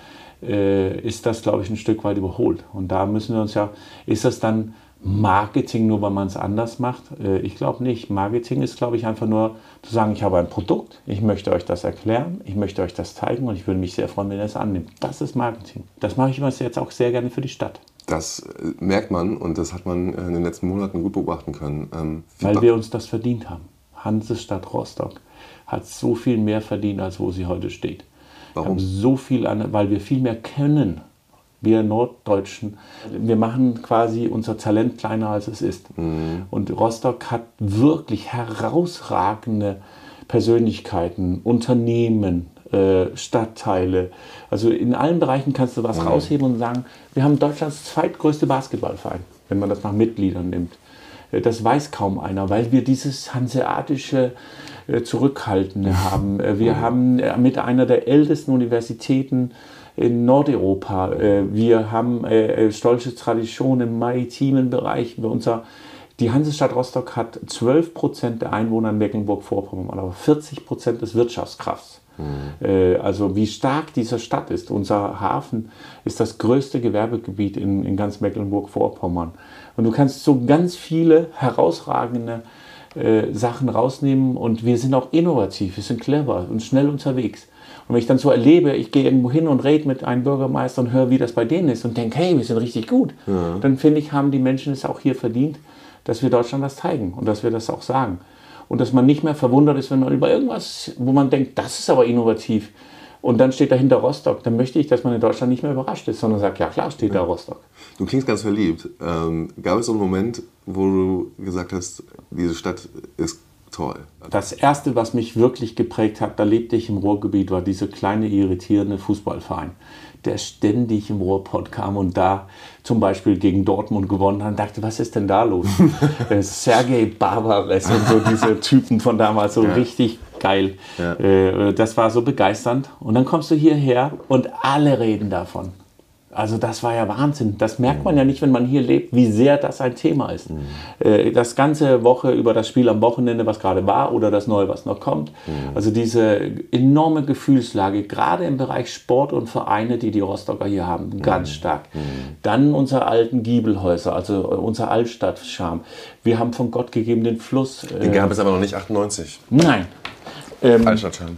äh, ist das, glaube ich, ein Stück weit überholt. Und da müssen wir uns ja, ist das dann Marketing nur, weil man es anders macht? Äh, ich glaube nicht. Marketing ist, glaube ich, einfach nur zu sagen, ich habe ein Produkt, ich möchte euch das erklären, ich möchte euch das zeigen und ich würde mich sehr freuen, wenn ihr es annimmt. Das ist Marketing. Das mache ich jetzt auch sehr gerne für die Stadt. Das äh, merkt man und das hat man in den letzten Monaten gut beobachten können. Ähm, weil wir uns das verdient haben. Hansestadt Rostock hat so viel mehr verdient, als wo sie heute steht. Warum? So viel an, weil wir viel mehr können wir Norddeutschen, wir machen quasi unser Talent kleiner als es ist. Mhm. Und Rostock hat wirklich herausragende Persönlichkeiten, Unternehmen, äh, Stadtteile. Also in allen Bereichen kannst du was mhm. rausheben und sagen, wir haben Deutschlands zweitgrößte Basketballverein, wenn man das nach Mitgliedern nimmt. Äh, das weiß kaum einer, weil wir dieses hanseatische äh, Zurückhaltende haben. Wir mhm. haben mit einer der ältesten Universitäten in Nordeuropa. Äh, wir haben äh, äh, stolze Traditionen im maritimen Bereich. Unser, die Hansestadt Rostock hat 12 Prozent der Einwohner in Mecklenburg-Vorpommern, aber 40 Prozent des Wirtschaftskrafts. Mhm. Also wie stark diese Stadt ist. Unser Hafen ist das größte Gewerbegebiet in, in ganz Mecklenburg-Vorpommern. Und du kannst so ganz viele herausragende äh, Sachen rausnehmen und wir sind auch innovativ, wir sind clever und schnell unterwegs. Und wenn ich dann so erlebe, ich gehe irgendwo hin und rede mit einem Bürgermeister und höre, wie das bei denen ist und denke, hey, wir sind richtig gut, ja. dann finde ich, haben die Menschen es auch hier verdient, dass wir Deutschland das zeigen und dass wir das auch sagen. Und dass man nicht mehr verwundert ist, wenn man über irgendwas, wo man denkt, das ist aber innovativ, und dann steht dahinter Rostock, dann möchte ich, dass man in Deutschland nicht mehr überrascht ist, sondern sagt, ja klar steht da Rostock. Du klingst ganz verliebt. Ähm, gab es so einen Moment, wo du gesagt hast, diese Stadt ist toll. Das erste, was mich wirklich geprägt hat, da lebte ich im Ruhrgebiet, war dieser kleine irritierende Fußballverein, der ständig im Ruhrpott kam und da zum Beispiel gegen Dortmund gewonnen hat und dachte, was ist denn da los? Äh, Sergei Barbares und so diese Typen von damals, so Ja. richtig geil. Ja. Äh, Das war so begeisternd. Und dann kommst du hierher und alle reden davon. Also das war ja Wahnsinn. Das merkt man ja nicht, wenn man hier lebt, wie sehr das ein Thema ist. Äh, Das ganze Woche über das Spiel am Wochenende, was gerade war, oder das Neue, was noch kommt. Also diese enorme Gefühlslage, gerade im Bereich Sport und Vereine, die die Rostocker hier haben, ganz stark. Dann unsere alten Giebelhäuser, also äh, unser Altstadtscham. Wir haben von Gott gegeben den Fluss. äh, Den gab es aber noch nicht 98. Nein. Ähm, Altstadtcharme.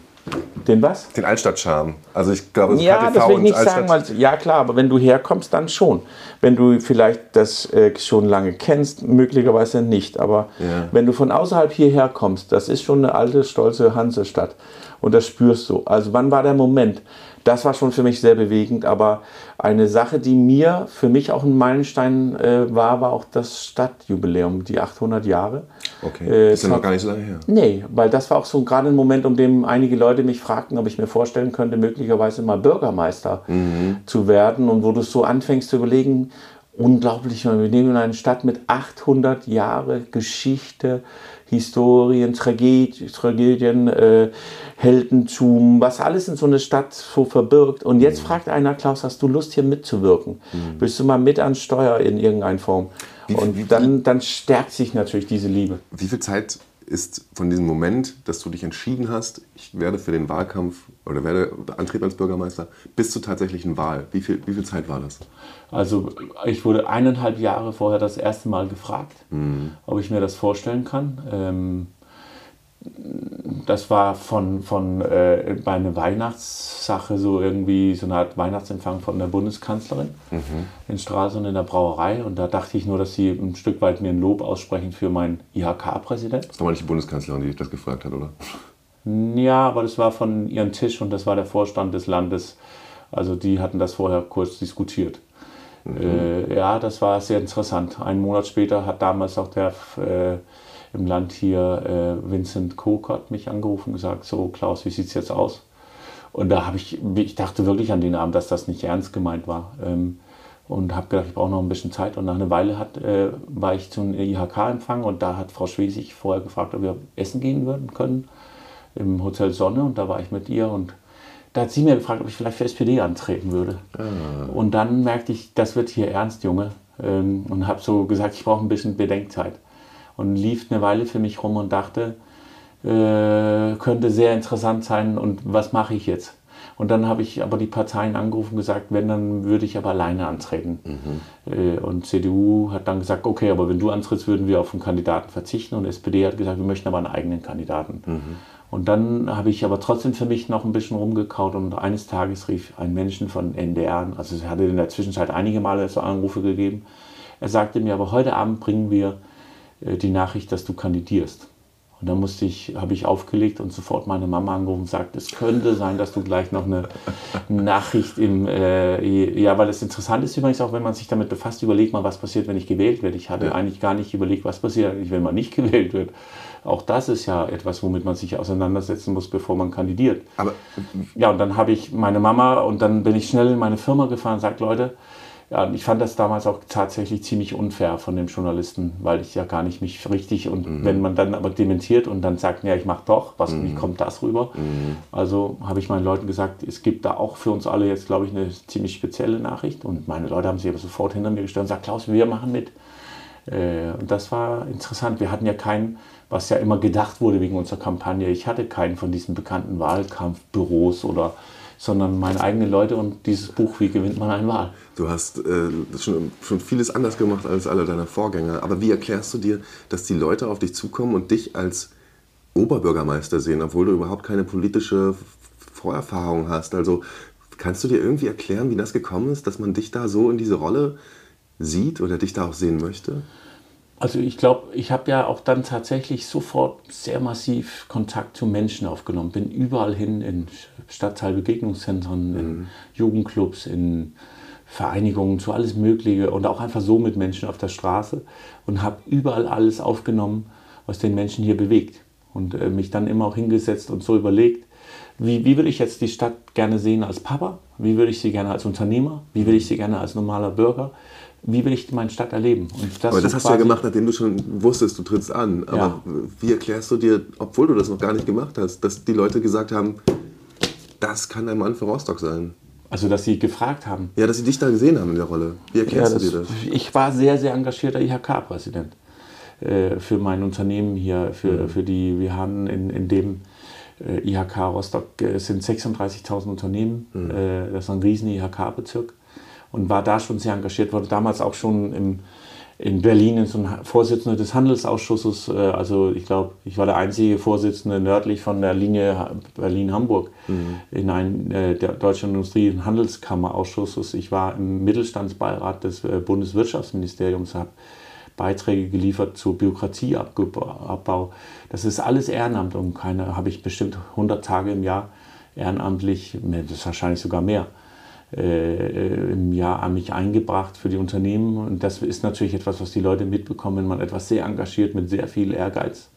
Den was? Den Altstadtcharme. Also ich glaube, Ja, KTV das will ich nicht Altstadt- sagen, weil, ja klar, aber wenn du herkommst, dann schon. Wenn du vielleicht das äh, schon lange kennst, möglicherweise nicht. Aber Ja. wenn du von außerhalb hierher kommst, das ist schon eine alte, stolze Hansestadt. Und das spürst du. Also wann war der Moment? Das war schon für mich sehr bewegend, aber eine Sache, die mir, für mich auch ein Meilenstein äh, war, war auch das Stadtjubiläum, die 800 Jahre. Okay, Äh, ist ja noch gar nicht so lange her. Nee, weil das war auch so gerade ein Moment, um dem einige Leute mich fragten, ob ich mir vorstellen könnte, möglicherweise mal Bürgermeister zu werden. Und wo du so anfängst zu überlegen, unglaublich, wir leben in einer Stadt mit 800 Jahre Geschichte, Historien, Tragedien, Tragedien äh, Heldentum, was alles in so eine Stadt so verbirgt. Und jetzt fragt einer, Klaus, hast du Lust hier mitzuwirken? Willst du mal mit an Steuer in irgendeiner Form? Und dann, dann stärkt sich natürlich diese Liebe. Wie viel Zeit ist von diesem Moment, dass du dich entschieden hast, ich werde für den Wahlkampf oder werde antreten als Bürgermeister, bis zur tatsächlichen Wahl? Wie viel, wie viel Zeit war das? Also ich wurde eineinhalb Jahre vorher das erste Mal gefragt, ob ich mir das vorstellen kann. Ähm, das war von, von äh, bei einer Weihnachtssache so irgendwie so eine Art Weihnachtsempfang von der Bundeskanzlerin in Stralsund in der Brauerei. Und da dachte ich nur, dass sie ein Stück weit mir ein Lob aussprechen für meinen IHK-Präsident. Das war nicht die Bundeskanzlerin, die dich das gefragt hat, oder? Ja, aber das war von ihrem Tisch und das war der Vorstand des Landes. Also die hatten das vorher kurz diskutiert. Äh, ja, das war sehr interessant. Einen Monat später hat damals auch der äh, im Land hier äh, Vincent Kokott mich angerufen und gesagt, so Klaus, wie sieht es jetzt aus? Und da habe ich, ich dachte wirklich an den Abend, dass das nicht ernst gemeint war. Ähm, und habe gedacht, ich brauche noch ein bisschen Zeit. Und nach einer Weile hat, äh, war ich zum IHK-Empfang und da hat Frau Schwesig vorher gefragt, ob wir essen gehen würden können im Hotel Sonne und da war ich mit ihr und da hat sie mir gefragt, ob ich vielleicht für SPD antreten würde. Und dann merkte ich, das wird hier ernst, Junge. Ähm, Und habe so gesagt, ich brauche ein bisschen Bedenkzeit. Und lief eine Weile für mich rum und dachte, äh, könnte sehr interessant sein und was mache ich jetzt? Und dann habe ich aber die Parteien angerufen und gesagt, wenn, dann würde ich aber alleine antreten. Äh, Und CDU hat dann gesagt, okay, aber wenn du antrittst, würden wir auf einen Kandidaten verzichten. Und SPD hat gesagt, wir möchten aber einen eigenen Kandidaten. Und dann habe ich aber trotzdem für mich noch ein bisschen rumgekaut und eines Tages rief ein Menschen von NDR an, also es hatte in der Zwischenzeit einige Male so Anrufe gegeben. Er sagte mir, aber heute Abend bringen wir äh, die Nachricht, dass du kandidierst. Und dann musste ich, habe ich aufgelegt und sofort meine Mama angerufen und sagt, es könnte sein, dass du gleich noch eine Nachricht im, äh, ja, weil das interessant ist übrigens auch, wenn man sich damit befasst, überlegt mal, was passiert, wenn ich gewählt werde. Ich hatte eigentlich gar nicht überlegt, was passiert eigentlich, wenn man nicht gewählt wird. Auch das ist ja etwas, womit man sich auseinandersetzen muss, bevor man kandidiert. Aber Ja, und dann habe ich meine Mama und dann bin ich schnell in meine Firma gefahren und sagt, Leute, ja, ich fand das damals auch tatsächlich ziemlich unfair von dem Journalisten, weil ich ja gar nicht mich richtig und wenn man dann aber dementiert und dann sagt, ja, ich mache doch, was, wie kommt das rüber? Also habe ich meinen Leuten gesagt, es gibt da auch für uns alle jetzt, glaube ich, eine ziemlich spezielle Nachricht und meine Leute haben sich aber sofort hinter mir gestellt und gesagt, Klaus, wir machen mit. Äh, Und das war interessant. Wir hatten ja keinen, was ja immer gedacht wurde wegen unserer Kampagne, ich hatte keinen von diesen bekannten Wahlkampfbüros oder, sondern meine eigenen Leute und dieses Buch, wie gewinnt man eine Wahl? du hast äh, schon, schon vieles anders gemacht als alle deine Vorgänger. Aber wie erklärst du dir, dass die Leute auf dich zukommen und dich als Oberbürgermeister sehen, obwohl du überhaupt keine politische Vorerfahrung hast? Also kannst du dir irgendwie erklären, wie das gekommen ist, dass man dich da so in diese Rolle sieht oder dich da auch sehen möchte? Also ich glaube, ich habe ja auch dann tatsächlich sofort sehr massiv Kontakt zu Menschen aufgenommen. Bin überall hin in Stadtteilbegegnungszentren, in Jugendclubs, in Vereinigungen, zu alles Mögliche und auch einfach so mit Menschen auf der Straße und habe überall alles aufgenommen, was den Menschen hier bewegt. Und äh, mich dann immer auch hingesetzt und so überlegt, wie, wie würde ich jetzt die Stadt gerne sehen als Papa? Wie würde ich sie gerne als Unternehmer? Wie würde ich sie gerne als normaler Bürger? Wie will ich meine Stadt erleben? Das aber das hast du ja gemacht, nachdem du schon wusstest, du trittst an. Aber ja. wie erklärst du dir, obwohl du das noch gar nicht gemacht hast, dass die Leute gesagt haben, das kann ein Mann für Rostock sein? Also, dass sie gefragt haben. Ja, dass sie dich da gesehen haben in der Rolle. Wie erklärst ja, das, du dir das? Ich war sehr, sehr engagierter IHK-Präsident äh, für mein Unternehmen hier, für, mhm. für die, wir haben in, in dem äh, IHK Rostock äh, sind 36.000 Unternehmen. Mhm. Äh, das ist ein riesen IHK-Bezirk. Und war da schon sehr engagiert, wurde damals auch schon im, in Berlin in so ein Vorsitzender des Handelsausschusses. Also ich glaube, ich war der einzige Vorsitzende nördlich von der Linie Berlin-Hamburg mhm. in einem der Deutschen Industrie- und Handelskammer-Ausschusses. Ich war im Mittelstandsbeirat des Bundeswirtschaftsministeriums, habe Beiträge geliefert zur Bürokratieabbau. Das ist alles Ehrenamt und keine, habe ich bestimmt 100 Tage im Jahr ehrenamtlich, das ist wahrscheinlich sogar mehr, äh, im Jahr an mich eingebracht für die Unternehmen. Und das ist natürlich etwas, was die Leute mitbekommen, wenn man etwas sehr engagiert mit sehr viel Ehrgeiz.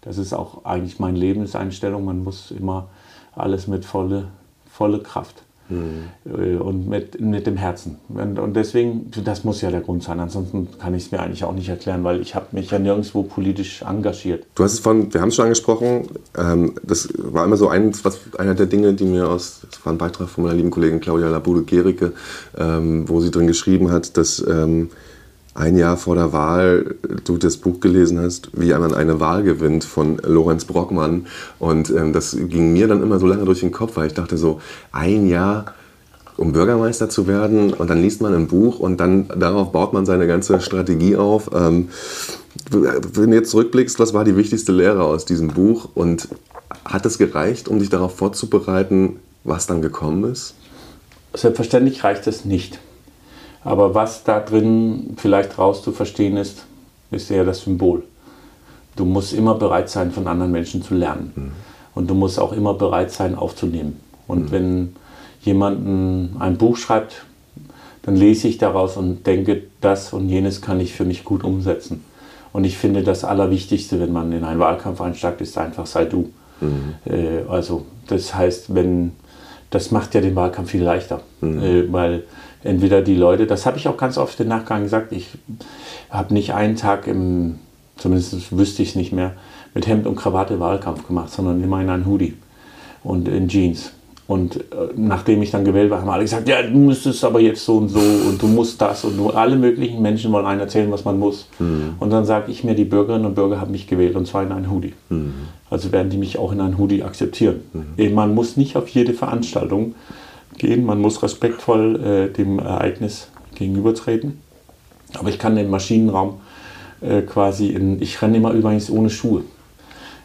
Das ist auch eigentlich meine Lebenseinstellung. Man muss immer alles mit volle, volle Kraft Mhm. Und mit, mit dem Herzen. Und, und, deswegen, das muss ja der Grund sein. Ansonsten kann ich es mir eigentlich auch nicht erklären, weil ich habe mich ja nirgendwo politisch engagiert. Du hast es von, wir haben es schon angesprochen, ähm, das war immer so ein, was, einer der Dinge, die mir aus, das war ein Beitrag von meiner lieben Kollegin Claudia Labude-Gericke, ähm, wo sie drin geschrieben hat, dass ähm, ein Jahr vor der Wahl du das Buch gelesen hast, wie man eine Wahl gewinnt von Lorenz Brockmann. Und ähm, das ging mir dann immer so lange durch den Kopf, weil ich dachte so, ein Jahr um Bürgermeister zu werden und dann liest man ein Buch und dann darauf baut man seine ganze Strategie auf. Ähm, wenn du jetzt zurückblickst, was war die wichtigste Lehre aus diesem Buch und hat es gereicht, um dich darauf vorzubereiten, was dann gekommen ist? Selbstverständlich reicht es nicht. Aber was da drin vielleicht raus zu verstehen ist, ist eher das Symbol. Du musst immer bereit sein, von anderen Menschen zu lernen. Mhm. Und du musst auch immer bereit sein, aufzunehmen. Und mhm. wenn jemand ein Buch schreibt, dann lese ich daraus und denke, das und jenes kann ich für mich gut umsetzen. Und ich finde, das Allerwichtigste, wenn man in einen Wahlkampf einsteigt, ist einfach, sei du. Mhm. Äh, also das heißt, wenn das macht ja den Wahlkampf viel leichter, mhm. äh, weil entweder die Leute, das habe ich auch ganz oft im Nachgang gesagt, ich habe nicht einen Tag im, zumindest wüsste ich es nicht mehr, mit Hemd und Krawatte Wahlkampf gemacht, sondern immer in einen Hoodie und in Jeans. Und äh, nachdem ich dann gewählt war, haben alle gesagt, ja, du müsstest aber jetzt so und so und du musst das und du, alle möglichen Menschen wollen einem erzählen, was man muss. Mhm. Und dann sage ich mir, die Bürgerinnen und Bürger haben mich gewählt und zwar in einen Hoodie. Mhm. Also werden die mich auch in einen Hoodie akzeptieren. Mhm. Man muss nicht auf jede Veranstaltung gehen. Man muss respektvoll äh, dem Ereignis gegenübertreten. Aber ich kann den Maschinenraum äh, quasi in. Ich renne immer übrigens ohne Schuhe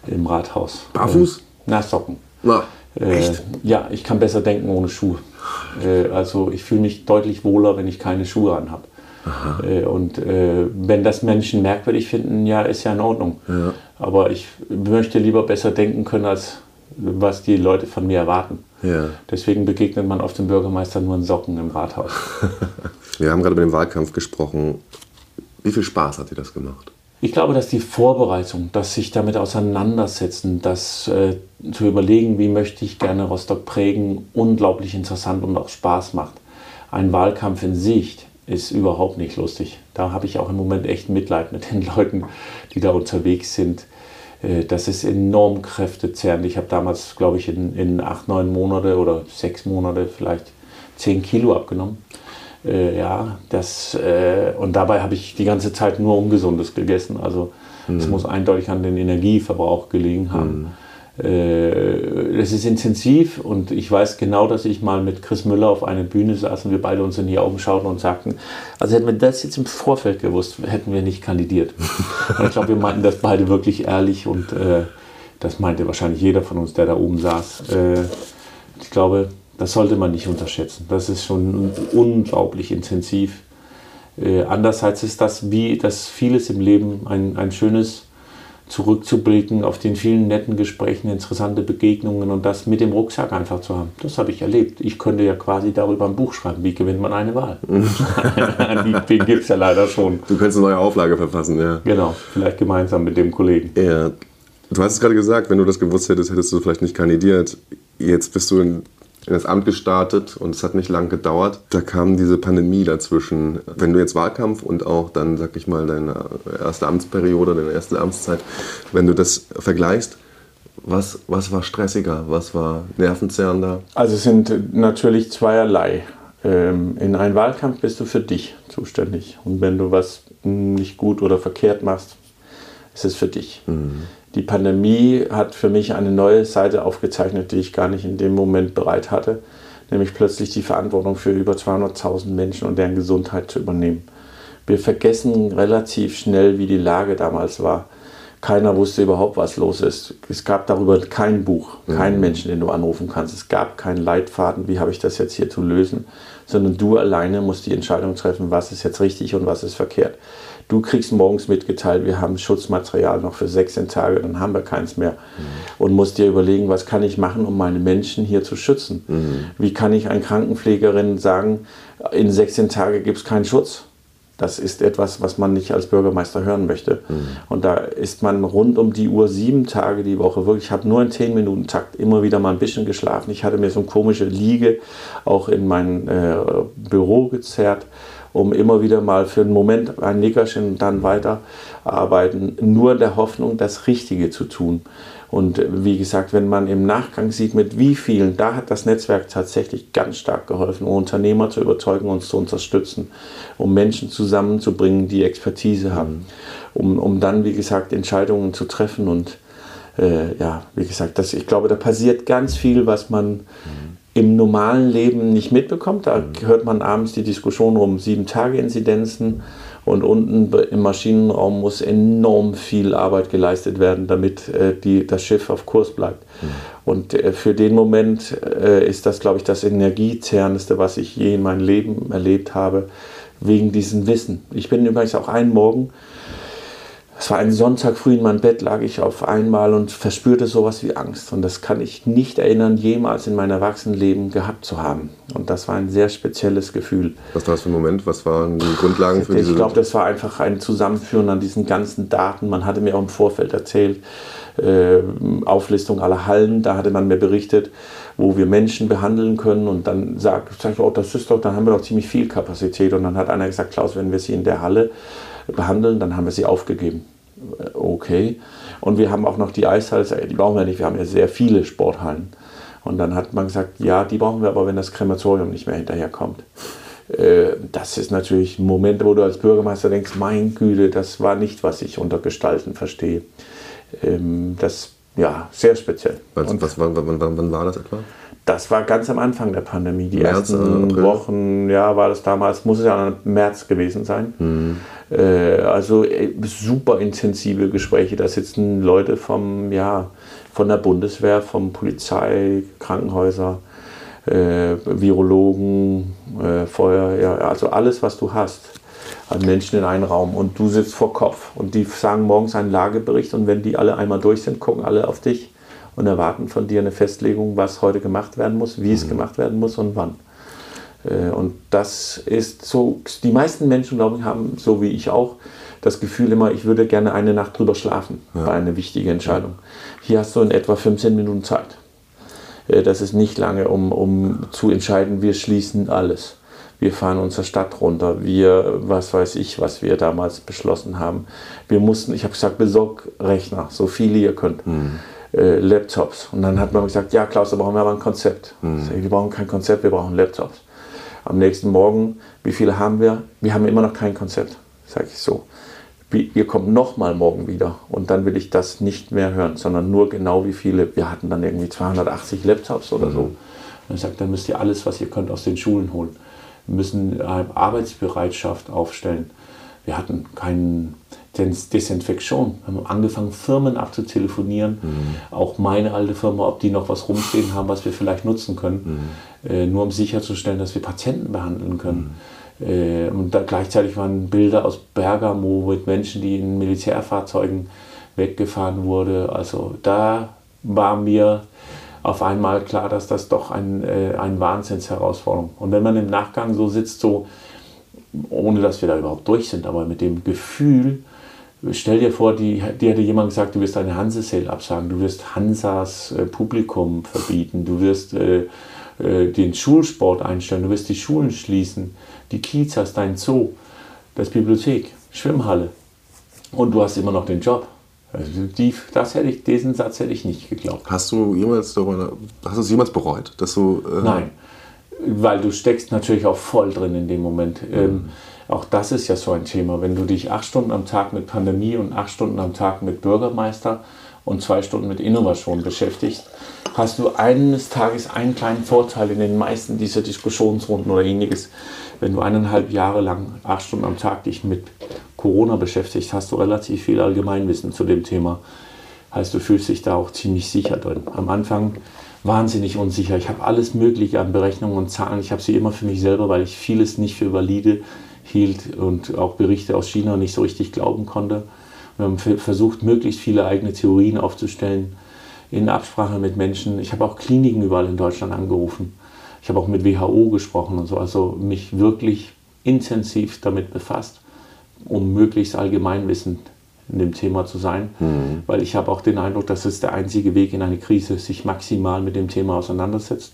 im Rathaus. Barfuß? Äh, na, Socken. Na, echt? Äh, ja, ich kann besser denken ohne Schuhe. Äh, also ich fühle mich deutlich wohler, wenn ich keine Schuhe anhabe. Äh, und äh, wenn das Menschen merkwürdig finden, ja, ist ja in Ordnung. Ja. Aber ich möchte lieber besser denken können, als was die Leute von mir erwarten. Ja. Deswegen begegnet man oft dem Bürgermeister nur in Socken im Rathaus. Wir haben gerade über den Wahlkampf gesprochen. Wie viel Spaß hat dir das gemacht? Ich glaube, dass die Vorbereitung, das sich damit auseinandersetzen, das äh, zu überlegen, wie möchte ich gerne Rostock prägen, unglaublich interessant und auch Spaß macht. Ein Wahlkampf in Sicht ist überhaupt nicht lustig. Da habe ich auch im Moment echt Mitleid mit den Leuten, die da unterwegs sind. Äh, das ist enorm kräftezehrend. Ich habe damals, glaube ich, in, in acht, neun Monate oder sechs Monate vielleicht zehn Kilo abgenommen. Äh, ja, das, äh, und dabei habe ich die ganze Zeit nur Ungesundes gegessen. Also es mhm. muss eindeutig an den Energieverbrauch gelegen haben. Mhm. Äh, es ist intensiv und ich weiß genau, dass ich mal mit Chris Müller auf einer Bühne saß und wir beide uns in die Augen schauten und sagten, also hätten wir das jetzt im Vorfeld gewusst, hätten wir nicht kandidiert. und ich glaube, wir meinten das beide wirklich ehrlich und äh, das meinte wahrscheinlich jeder von uns, der da oben saß. Äh, ich glaube, das sollte man nicht unterschätzen. Das ist schon unglaublich intensiv. Äh, andererseits ist das wie das vieles im Leben ein, ein schönes zurückzublicken auf den vielen netten Gesprächen, interessante Begegnungen und das mit dem Rucksack einfach zu haben. Das habe ich erlebt. Ich könnte ja quasi darüber ein Buch schreiben, wie gewinnt man eine Wahl. den gibt es ja leider schon. Du könntest eine neue Auflage verfassen, ja. Genau, vielleicht gemeinsam mit dem Kollegen. Ja. Du hast es gerade gesagt, wenn du das gewusst hättest, hättest du vielleicht nicht kandidiert. Jetzt bist du in, in das Amt gestartet und es hat nicht lang gedauert. Da kam diese Pandemie dazwischen. Wenn du jetzt Wahlkampf und auch dann, sag ich mal, deine erste Amtsperiode, deine erste Amtszeit, wenn du das vergleichst, was, was war stressiger, was war nervenzerrender? Also es sind natürlich zweierlei. Ähm, in einem Wahlkampf bist du für dich zuständig. Und wenn du was nicht gut oder verkehrt machst, ist es für dich. Mhm. Die Pandemie hat für mich eine neue Seite aufgezeichnet, die ich gar nicht in dem Moment bereit hatte, nämlich plötzlich die Verantwortung für über 200.000 Menschen und deren Gesundheit zu übernehmen. Wir vergessen relativ schnell, wie die Lage damals war. Keiner wusste überhaupt, was los ist. Es gab darüber kein Buch, keinen mhm. Menschen, den du anrufen kannst. Es gab keinen Leitfaden, wie habe ich das jetzt hier zu lösen, sondern du alleine musst die Entscheidung treffen, was ist jetzt richtig und was ist verkehrt. Du kriegst morgens mitgeteilt, wir haben Schutzmaterial noch für 16 Tage, dann haben wir keins mehr. Mhm. Und musst dir überlegen, was kann ich machen, um meine Menschen hier zu schützen? Mhm. Wie kann ich einer Krankenpflegerin sagen, in 16 Tagen gibt es keinen Schutz? Das ist etwas, was man nicht als Bürgermeister hören möchte. Mhm. Und da ist man rund um die Uhr sieben Tage die Woche wirklich. Ich habe nur in zehn Minuten Takt immer wieder mal ein bisschen geschlafen. Ich hatte mir so eine komische Liege auch in mein äh, Büro gezerrt, um immer wieder mal für einen Moment ein Nickerchen und dann weiter arbeiten. Nur in der Hoffnung, das Richtige zu tun. Und wie gesagt, wenn man im Nachgang sieht, mit wie vielen, da hat das Netzwerk tatsächlich ganz stark geholfen, um Unternehmer zu überzeugen, uns zu unterstützen, um Menschen zusammenzubringen, die Expertise haben, um, um dann, wie gesagt, Entscheidungen zu treffen. Und äh, ja, wie gesagt, das, ich glaube, da passiert ganz viel, was man mhm. Im normalen Leben nicht mitbekommt. Da hört man abends die Diskussion um Sieben-Tage-Inzidenzen und unten im Maschinenraum muss enorm viel Arbeit geleistet werden, damit äh, die, das Schiff auf Kurs bleibt. Mhm. Und äh, für den Moment äh, ist das, glaube ich, das Energiezerrendste, was ich je in meinem Leben erlebt habe, wegen diesem Wissen. Ich bin übrigens auch einen Morgen es war ein Sonntag früh in meinem Bett, lag ich auf einmal und verspürte sowas wie Angst. Und das kann ich nicht erinnern, jemals in meinem Erwachsenenleben gehabt zu haben. Und das war ein sehr spezielles Gefühl. Was war das für ein Moment? Was waren die Grundlagen für diese? Ich glaube, das war einfach ein Zusammenführen an diesen ganzen Daten. Man hatte mir auch im Vorfeld erzählt, äh, Auflistung aller Hallen, da hatte man mir berichtet, wo wir Menschen behandeln können. Und dann sagt, sag ich, oh, das ist doch, dann haben wir doch ziemlich viel Kapazität. Und dann hat einer gesagt, Klaus, wenn wir sie in der Halle behandeln, dann haben wir sie aufgegeben. Okay. Und wir haben auch noch die Eishalle, die brauchen wir nicht, wir haben ja sehr viele Sporthallen. Und dann hat man gesagt, ja, die brauchen wir aber, wenn das Krematorium nicht mehr hinterherkommt. Äh, das ist natürlich ein Moment, wo du als Bürgermeister denkst, mein Güte, das war nicht, was ich unter Gestalten verstehe. Ähm, das, ja, sehr speziell. Was, was, wann, wann, wann war das etwa? Das war ganz am Anfang der Pandemie. Die März, ersten April. Wochen, ja, war das damals, muss es ja im März gewesen sein. Mhm. Äh, also äh, super intensive Gespräche. Da sitzen Leute vom, ja, von der Bundeswehr, vom Polizei, Krankenhäuser, äh, Virologen, äh, Feuer, ja, also alles, was du hast an Menschen in einem Raum und du sitzt vor Kopf und die sagen morgens einen Lagebericht und wenn die alle einmal durch sind, gucken alle auf dich und erwarten von dir eine Festlegung, was heute gemacht werden muss, wie mhm. es gemacht werden muss und wann. Äh, und das ist so, die meisten Menschen, glaube ich, haben, so wie ich auch, das Gefühl immer, ich würde gerne eine Nacht drüber schlafen ja. bei einer wichtigen Entscheidung. Hier hast du in etwa 15 Minuten Zeit. Äh, das ist nicht lange, um, um zu entscheiden, wir schließen alles. Wir fahren unsere Stadt runter. Wir, was weiß ich, was wir damals beschlossen haben. Wir mussten, ich habe gesagt, besorg Rechner, so viele ihr könnt. Mhm äh, Laptops. Und dann hat man gesagt, ja Klaus, da brauchen wir aber ein Konzept. Mhm. wir brauchen kein Konzept, wir brauchen Laptops. Am nächsten Morgen, wie viele haben wir? Wir haben immer noch kein Konzept, sage ich so. Ihr kommt nochmal morgen wieder und dann will ich das nicht mehr hören, sondern nur genau wie viele. Wir hatten dann irgendwie 280 Laptops oder mhm. so. Und ich sage, dann müsst ihr alles, was ihr könnt, aus den Schulen holen. Wir müssen Arbeitsbereitschaft aufstellen. Wir hatten keinen Desinfektion. Wir haben angefangen, Firmen abzutelefonieren. Mhm. Auch meine alte Firma, ob die noch was rumstehen haben, was wir vielleicht nutzen können. Mhm. Äh, nur um sicherzustellen, dass wir Patienten behandeln können. Mhm. Äh, und gleichzeitig waren Bilder aus Bergamo mit Menschen, die in Militärfahrzeugen weggefahren wurden. Also da war mir auf einmal klar, dass das doch ein, äh, ein Wahnsinnsherausforderung. Und wenn man im Nachgang so sitzt, so ohne dass wir da überhaupt durch sind, aber mit dem Gefühl, Stell dir vor, die, die hätte jemand gesagt, du wirst eine Hanse-Sale absagen, du wirst Hansas äh, Publikum verbieten, du wirst äh, äh, den Schulsport einstellen, du wirst die Schulen schließen, die Kiezers, dein Zoo, das Bibliothek, Schwimmhalle und du hast immer noch den Job. Also die, das hätte ich, diesen Satz hätte ich nicht geglaubt. Hast du jemals darüber, hast du es jemals bereut, dass du? Äh Nein, weil du steckst natürlich auch voll drin in dem Moment. Mhm. Ähm, auch das ist ja so ein Thema. Wenn du dich acht Stunden am Tag mit Pandemie und acht Stunden am Tag mit Bürgermeister und zwei Stunden mit Innovation beschäftigst, hast du eines Tages einen kleinen Vorteil in den meisten dieser Diskussionsrunden oder ähnliches. Wenn du eineinhalb Jahre lang acht Stunden am Tag dich mit Corona beschäftigst, hast du relativ viel Allgemeinwissen zu dem Thema. Heißt, du fühlst dich da auch ziemlich sicher drin. Am Anfang wahnsinnig unsicher. Ich habe alles Mögliche an Berechnungen und Zahlen. Ich habe sie immer für mich selber, weil ich vieles nicht für valide hielt und auch Berichte aus China nicht so richtig glauben konnte. Wir haben versucht, möglichst viele eigene Theorien aufzustellen in Absprache mit Menschen. Ich habe auch Kliniken überall in Deutschland angerufen. Ich habe auch mit WHO gesprochen und so, also mich wirklich intensiv damit befasst, um möglichst allgemeinwissend in dem Thema zu sein, mhm. weil ich habe auch den Eindruck, dass es der einzige Weg in eine Krise, sich maximal mit dem Thema auseinandersetzt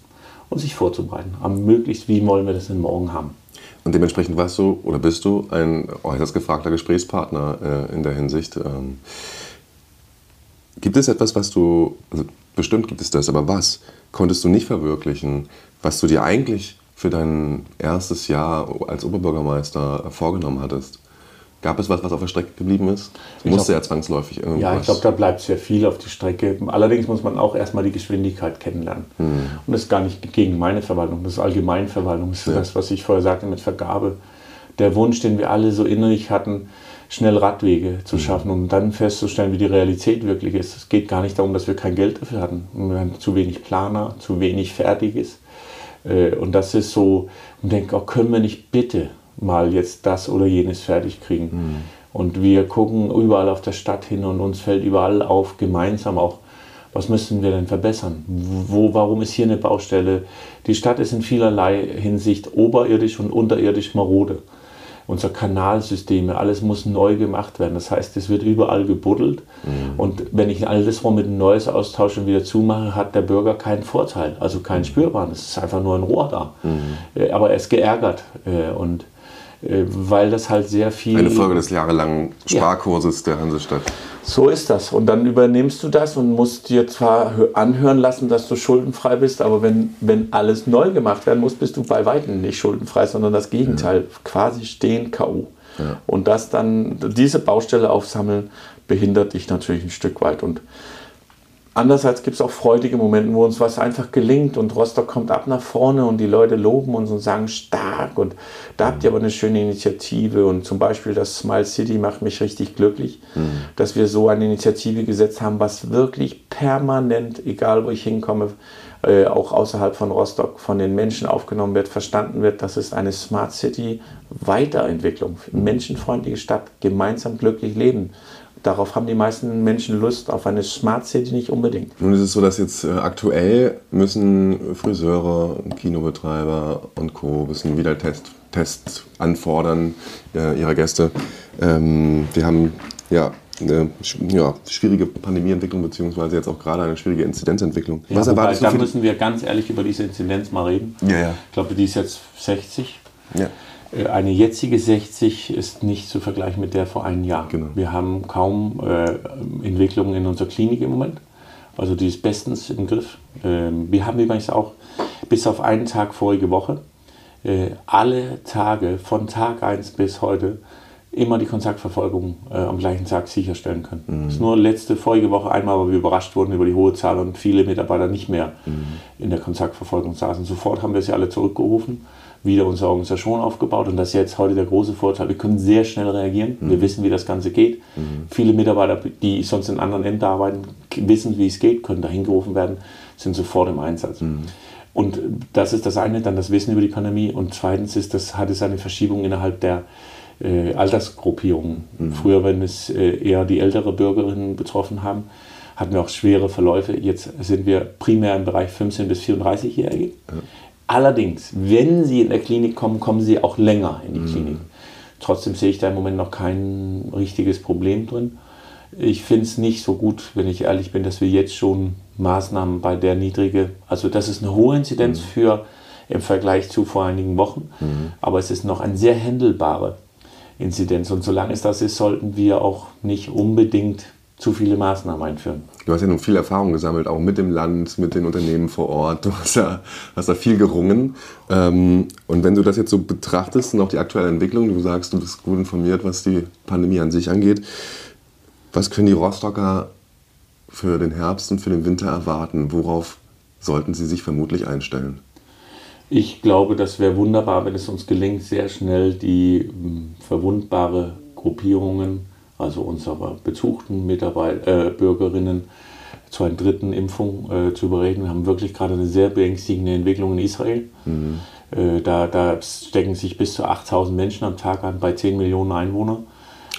und sich vorzubereiten. Am möglichst, wie wollen wir das denn morgen haben? Und dementsprechend warst du oder bist du ein äußerst gefragter Gesprächspartner äh, in der Hinsicht. Ähm, gibt es etwas, was du, also bestimmt gibt es das, aber was konntest du nicht verwirklichen, was du dir eigentlich für dein erstes Jahr als Oberbürgermeister vorgenommen hattest? Gab es was, was auf der Strecke geblieben ist? Ich musste glaub, ja zwangsläufig irgendwas. Ja, ich glaube, da bleibt sehr viel auf die Strecke. Allerdings muss man auch erstmal die Geschwindigkeit kennenlernen. Hm. Und das ist gar nicht gegen meine Verwaltung, das ist Allgemeinverwaltung. Das ist ja. das, was ich vorher sagte mit Vergabe. Der Wunsch, den wir alle so innerlich hatten, schnell Radwege zu hm. schaffen und dann festzustellen, wie die Realität wirklich ist. Es geht gar nicht darum, dass wir kein Geld dafür hatten. Wir hatten zu wenig Planer, zu wenig Fertiges. Äh, und das ist so, und denke, oh, können wir nicht bitte mal jetzt das oder jenes fertig kriegen. Mhm. Und wir gucken überall auf der Stadt hin und uns fällt überall auf, gemeinsam auch, was müssen wir denn verbessern? Wo, warum ist hier eine Baustelle? Die Stadt ist in vielerlei Hinsicht oberirdisch und unterirdisch marode. Unser Kanalsysteme, alles muss neu gemacht werden. Das heißt, es wird überall gebuddelt. Mhm. Und wenn ich alles rum mit ein neues austausche und wieder zumache, hat der Bürger keinen Vorteil, also keinen mhm. spürbaren. Es ist einfach nur ein Rohr da. Mhm. Äh, aber er ist geärgert. Äh, und weil das halt sehr viel. Eine Folge des jahrelangen Sparkurses ja. der Hansestadt. So ist das. Und dann übernimmst du das und musst dir zwar anhören lassen, dass du schuldenfrei bist, aber wenn, wenn alles neu gemacht werden muss, bist du bei Weitem nicht schuldenfrei, sondern das Gegenteil. Ja. Quasi stehen K.O. Ja. Und das dann, diese Baustelle aufsammeln, behindert dich natürlich ein Stück weit. Und Andererseits gibt es auch freudige Momente, wo uns was einfach gelingt und Rostock kommt ab nach vorne und die Leute loben uns und sagen stark und da habt ihr aber eine schöne Initiative und zum Beispiel das Smile City macht mich richtig glücklich, mhm. dass wir so eine Initiative gesetzt haben, was wirklich permanent, egal wo ich hinkomme, äh, auch außerhalb von Rostock von den Menschen aufgenommen wird, verstanden wird, das ist eine Smart City Weiterentwicklung, menschenfreundliche Stadt, gemeinsam glücklich leben. Darauf haben die meisten Menschen Lust, auf eine Smart City nicht unbedingt. Nun ist es so, dass jetzt äh, aktuell müssen Friseure, Kinobetreiber und Co. müssen wieder Test, Tests anfordern äh, ihrer Gäste. Ähm, wir haben ja eine ja, schwierige Pandemieentwicklung, beziehungsweise jetzt auch gerade eine schwierige Inzidenzentwicklung. Ja, Was erwartest du? Da müssen wir ganz ehrlich über diese Inzidenz mal reden. Ja, ja. Ich glaube, die ist jetzt 60. Ja. Äh, eine jetzige 60 ist nicht zu vergleichen mit der vor einem Jahr. Genau. Wir haben kaum äh, Entwicklungen in unserer Klinik im Moment. Also die ist bestens im Griff. Ähm, wir haben übrigens auch bis auf einen Tag vorige Woche äh, alle Tage von Tag 1 bis heute immer die Kontaktverfolgung äh, am gleichen Tag sicherstellen können. Mhm. Das ist nur letzte vorige Woche einmal, weil wir überrascht wurden über die hohe Zahl und viele Mitarbeiter nicht mehr mhm. in der Kontaktverfolgung saßen. Sofort haben wir sie alle zurückgerufen wieder unsere Organisation aufgebaut und das ist jetzt heute der große Vorteil. Wir können sehr schnell reagieren. Mhm. Wir wissen, wie das Ganze geht. Mhm. Viele Mitarbeiter, die sonst in anderen Ämtern arbeiten, wissen, wie es geht, können dahin gerufen werden, sind sofort im Einsatz. Mhm. Und das ist das eine, dann das Wissen über die Pandemie und zweitens ist, das hat es eine Verschiebung innerhalb der äh, Altersgruppierungen. Mhm. Früher, wenn es äh, eher die ältere Bürgerinnen betroffen haben, hatten wir auch schwere Verläufe. Jetzt sind wir primär im Bereich 15 bis 34-Jährige. Ja. Allerdings, wenn Sie in der Klinik kommen, kommen Sie auch länger in die mhm. Klinik. Trotzdem sehe ich da im Moment noch kein richtiges Problem drin. Ich finde es nicht so gut, wenn ich ehrlich bin, dass wir jetzt schon Maßnahmen bei der niedrige, also das ist eine hohe Inzidenz mhm. für im Vergleich zu vor einigen Wochen, mhm. aber es ist noch eine sehr händelbare Inzidenz. Und solange es das ist, sollten wir auch nicht unbedingt zu viele Maßnahmen einführen. Du hast ja nun viel Erfahrung gesammelt, auch mit dem Land, mit den Unternehmen vor Ort. Du hast ja, hast da viel gerungen. Ähm, und wenn du das jetzt so betrachtest und auch die aktuelle Entwicklung, du sagst, du bist gut informiert, was die Pandemie an sich angeht, was können die Rostocker für den Herbst und für den Winter erwarten? Worauf sollten sie sich vermutlich einstellen? Ich glaube, das wäre wunderbar, wenn es uns gelingt, sehr schnell die hm, verwundbare Gruppierungen, also unsere bezuchten Mitarbeiter, äh, Bürgerinnen, zu einer dritten Impfung äh, zu überreden. Wir haben wirklich gerade eine sehr beängstigende Entwicklung in Israel. Mhm. Äh, da, da stecken sich bis zu 8000 Menschen am Tag an bei 10 Millionen Einwohnern.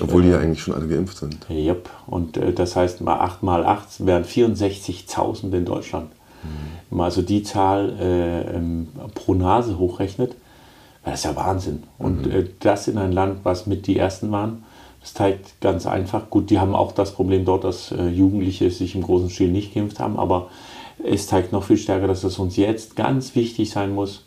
Obwohl die ja eigentlich schon alle geimpft sind. Yep. Und äh, das heißt, mal 8 mal 8 wären 64.000 in Deutschland. Mhm. Wenn man also die Zahl äh, ähm, pro Nase hochrechnet, das ist ja Wahnsinn. Und mhm. äh, das in ein Land, was mit die Ersten waren, das zeigt ganz einfach, gut, die haben auch das Problem dort, dass äh, Jugendliche sich im großen Stil nicht geimpft haben, aber es zeigt noch viel stärker, dass es uns jetzt ganz wichtig sein muss,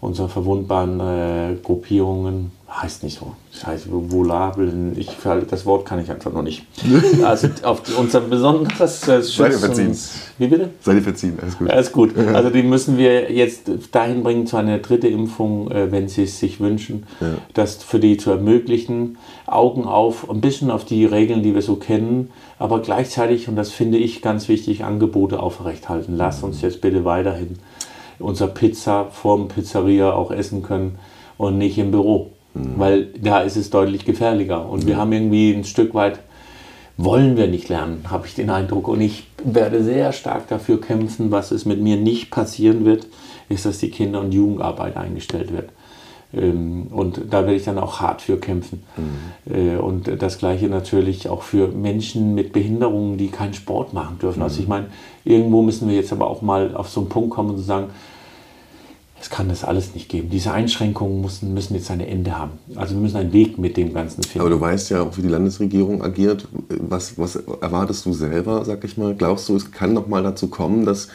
unsere verwundbaren äh, Gruppierungen, heißt nicht so, das heißt volabel, ich, das Wort kann ich einfach noch nicht. Also auf unser besonderes äh, Sei dir verziehen. Wie bitte? Sei dir verziehen, alles gut. Alles gut. Also die müssen wir jetzt dahin bringen zu einer dritten Impfung, äh, wenn sie es sich wünschen, ja. das für die zu ermöglichen. Augen auf, ein bisschen auf die Regeln, die wir so kennen, aber gleichzeitig, und das finde ich ganz wichtig, Angebote aufrechthalten. Lass uns jetzt bitte weiterhin unser Pizza vorm Pizzeria auch essen können und nicht im Büro. Mhm. Weil da ist es deutlich gefährlicher. Und mhm. wir haben irgendwie ein Stück weit, wollen wir nicht lernen, habe ich den Eindruck. Und ich werde sehr stark dafür kämpfen, was es mit mir nicht passieren wird, ist, dass die Kinder- und Jugendarbeit eingestellt wird. Ähm, und da werde ich dann auch hart für kämpfen. Mhm. Äh, und das Gleiche natürlich auch für Menschen mit Behinderungen, die keinen Sport machen dürfen. Also mhm. ich meine, irgendwo müssen wir jetzt aber auch mal auf so einen Punkt kommen und sagen, es kann das alles nicht geben. Diese Einschränkungen müssen, müssen jetzt ein Ende haben. Also wir müssen einen Weg mit dem Ganzen finden. Aber du weißt ja auch, wie die Landesregierung agiert. Was, was erwartest du selber, sag ich mal? Glaubst du, es kann noch mal dazu kommen, dass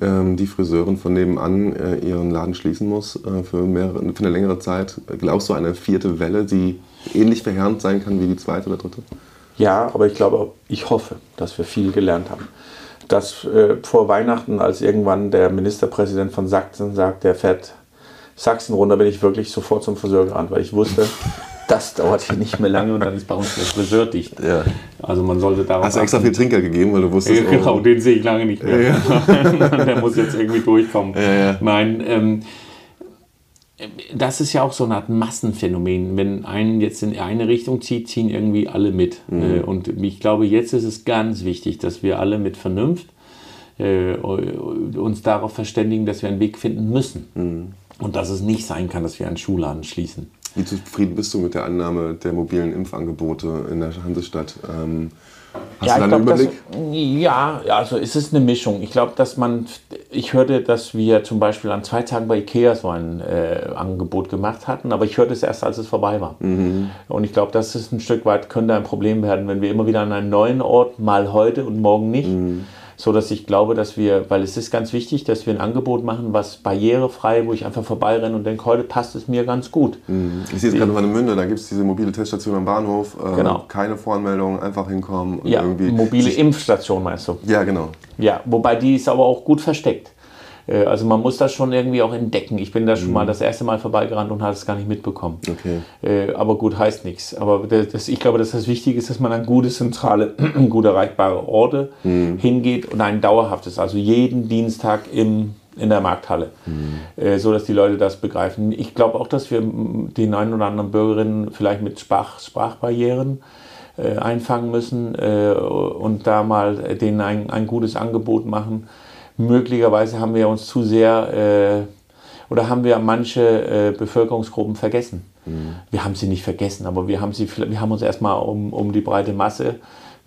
ähm, die Friseurin von nebenan äh, ihren Laden schließen muss äh, für, mehrere, für eine längere Zeit. Glaubst du eine vierte Welle, die ähnlich verheerend sein kann wie die zweite oder dritte? Ja, aber ich glaube, ich hoffe, dass wir viel gelernt haben. Dass äh, vor Weihnachten, als irgendwann der Ministerpräsident von Sachsen sagt, der fährt Sachsen runter, bin ich wirklich sofort zum Friseur gerannt, weil ich wusste, das dauert hier nicht mehr lange und dann ist bei uns der Friseur dicht. Ja. Also man sollte darauf. Hast du extra viel Trinker gegeben, weil du wusstest. Ja, genau, oh. den sehe ich lange nicht mehr. Ja, der muss jetzt irgendwie durchkommen. Nein, ähm, das ist ja auch so eine Art Massenphänomen. Wenn einen jetzt in eine Richtung zieht, ziehen irgendwie alle mit. Mhm. Äh, und ich glaube, jetzt ist es ganz wichtig, dass wir alle mit Vernunft äh, uns darauf verständigen, dass wir einen Weg finden müssen. Mhm. Und dass es nicht sein kann, dass wir einen Schulladen schließen. Wie zufrieden bist du mit der Annahme der mobilen Impfangebote in der Hansestadt? Ähm, hast ja, du da einen glaub, Überblick? Das, ja, also es ist eine Mischung. Ich glaube, dass man, ich hörte, dass wir zum Beispiel an zwei Tagen bei Ikea so ein äh, Angebot gemacht hatten, aber ich hörte es erst, als es vorbei war. Mhm. Und ich glaube, das ist ein Stück weit, könnte ein Problem werden, wenn wir immer wieder an einen neuen Ort, mal heute und morgen nicht. Mhm so dass ich glaube, dass wir, weil es ist ganz wichtig, dass wir ein Angebot machen, was barrierefrei, wo ich einfach vorbeirenne und denke, heute passt es mir ganz gut. Mhm. Ich sehe es gerade in Münde, da gibt es diese mobile Teststation am Bahnhof. Äh, genau. Keine Voranmeldung, einfach hinkommen. Und ja, irgendwie mobile Impfstation meinst du? Ja, genau. Ja, wobei die ist aber auch gut versteckt. Äh, also man muss das schon irgendwie auch entdecken. Ich bin da schon mhm. mal das erste Mal vorbeigerannt und habe es gar nicht mitbekommen. Okay. Äh, aber gut heißt nichts. Aber das, ich glaube, dass das Wichtige ist, dass man an gute zentrale, gut erreichbare Orte mhm. hingeht und ein dauerhaftes, also jeden Dienstag im in der Markthalle, mhm. äh, so dass die Leute das begreifen. Ich glaube auch, dass wir den einen oder anderen Bürgerinnen vielleicht mit Sprach, Sprachbarrieren einfangen müssen und da mal denen ein, ein gutes Angebot machen möglicherweise haben wir uns zu sehr äh, oder haben wir manche äh, Bevölkerungsgruppen vergessen. Mhm. Wir haben sie nicht vergessen, aber wir haben, sie, wir haben uns erstmal um, um die breite Masse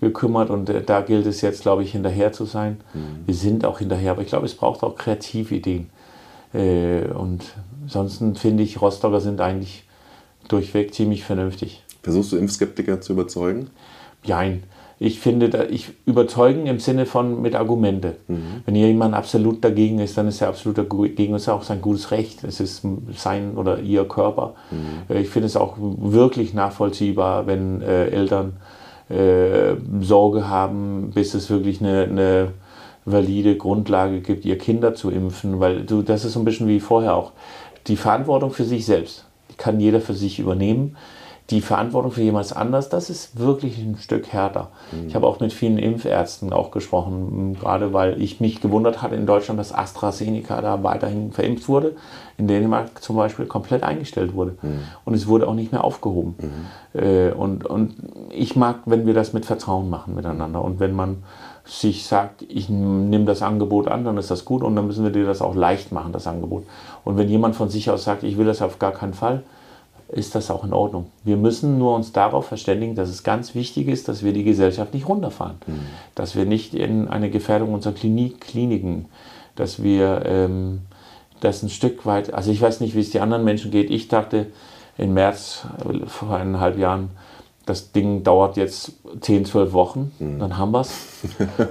gekümmert und äh, da gilt es jetzt, glaube ich, hinterher zu sein. Mhm. Wir sind auch hinterher, aber ich glaube, es braucht auch Kreativideen. Äh, und ansonsten finde ich, Rostocker sind eigentlich durchweg ziemlich vernünftig. Versuchst du Impfskeptiker zu überzeugen? Jein. Ich finde, da, ich überzeugen im Sinne von mit Argumente. Mhm. Wenn jemand absolut dagegen ist, dann ist er absolut dagegen. Das ist auch sein gutes Recht. Es ist sein oder ihr Körper. Mhm. Äh, ich finde es auch wirklich nachvollziehbar, wenn äh, Eltern äh, Sorge haben, bis es wirklich eine, eine valide Grundlage gibt, ihr Kinder zu impfen, weil du, das ist so ein bisschen wie vorher auch. Die Verantwortung für sich selbst, kann jeder für sich übernehmen die Verantwortung für jemand anders, das ist wirklich ein Stück härter. Mhm. Ich habe auch mit vielen Impfärzten auch gesprochen, gerade weil ich mich gewundert hatte in Deutschland, dass AstraZeneca da weiterhin verimpft wurde, in Dänemark zum Beispiel komplett eingestellt wurde. Mhm. Und es wurde auch nicht mehr aufgehoben. Mhm. Äh, und, und ich mag, wenn wir das mit Vertrauen machen miteinander und wenn man sich sagt, ich nehme das Angebot an, dann ist das gut und dann müssen wir dir das auch leicht machen, das Angebot. Und wenn jemand von sich aus sagt, ich will das auf gar keinen Fall, ist das auch in Ordnung. Wir müssen nur uns darauf verständigen, dass es ganz wichtig ist, dass wir die Gesellschaft nicht runterfahren, mhm. dass wir nicht in eine Gefährdung unserer Klinik, Kliniken, dass wir ähm, das ein Stück weit, also ich weiß nicht, wie es die anderen Menschen geht. Ich dachte im März vor eineinhalb Jahren, das Ding dauert jetzt 10, 12 Wochen, mhm. dann haben wir es.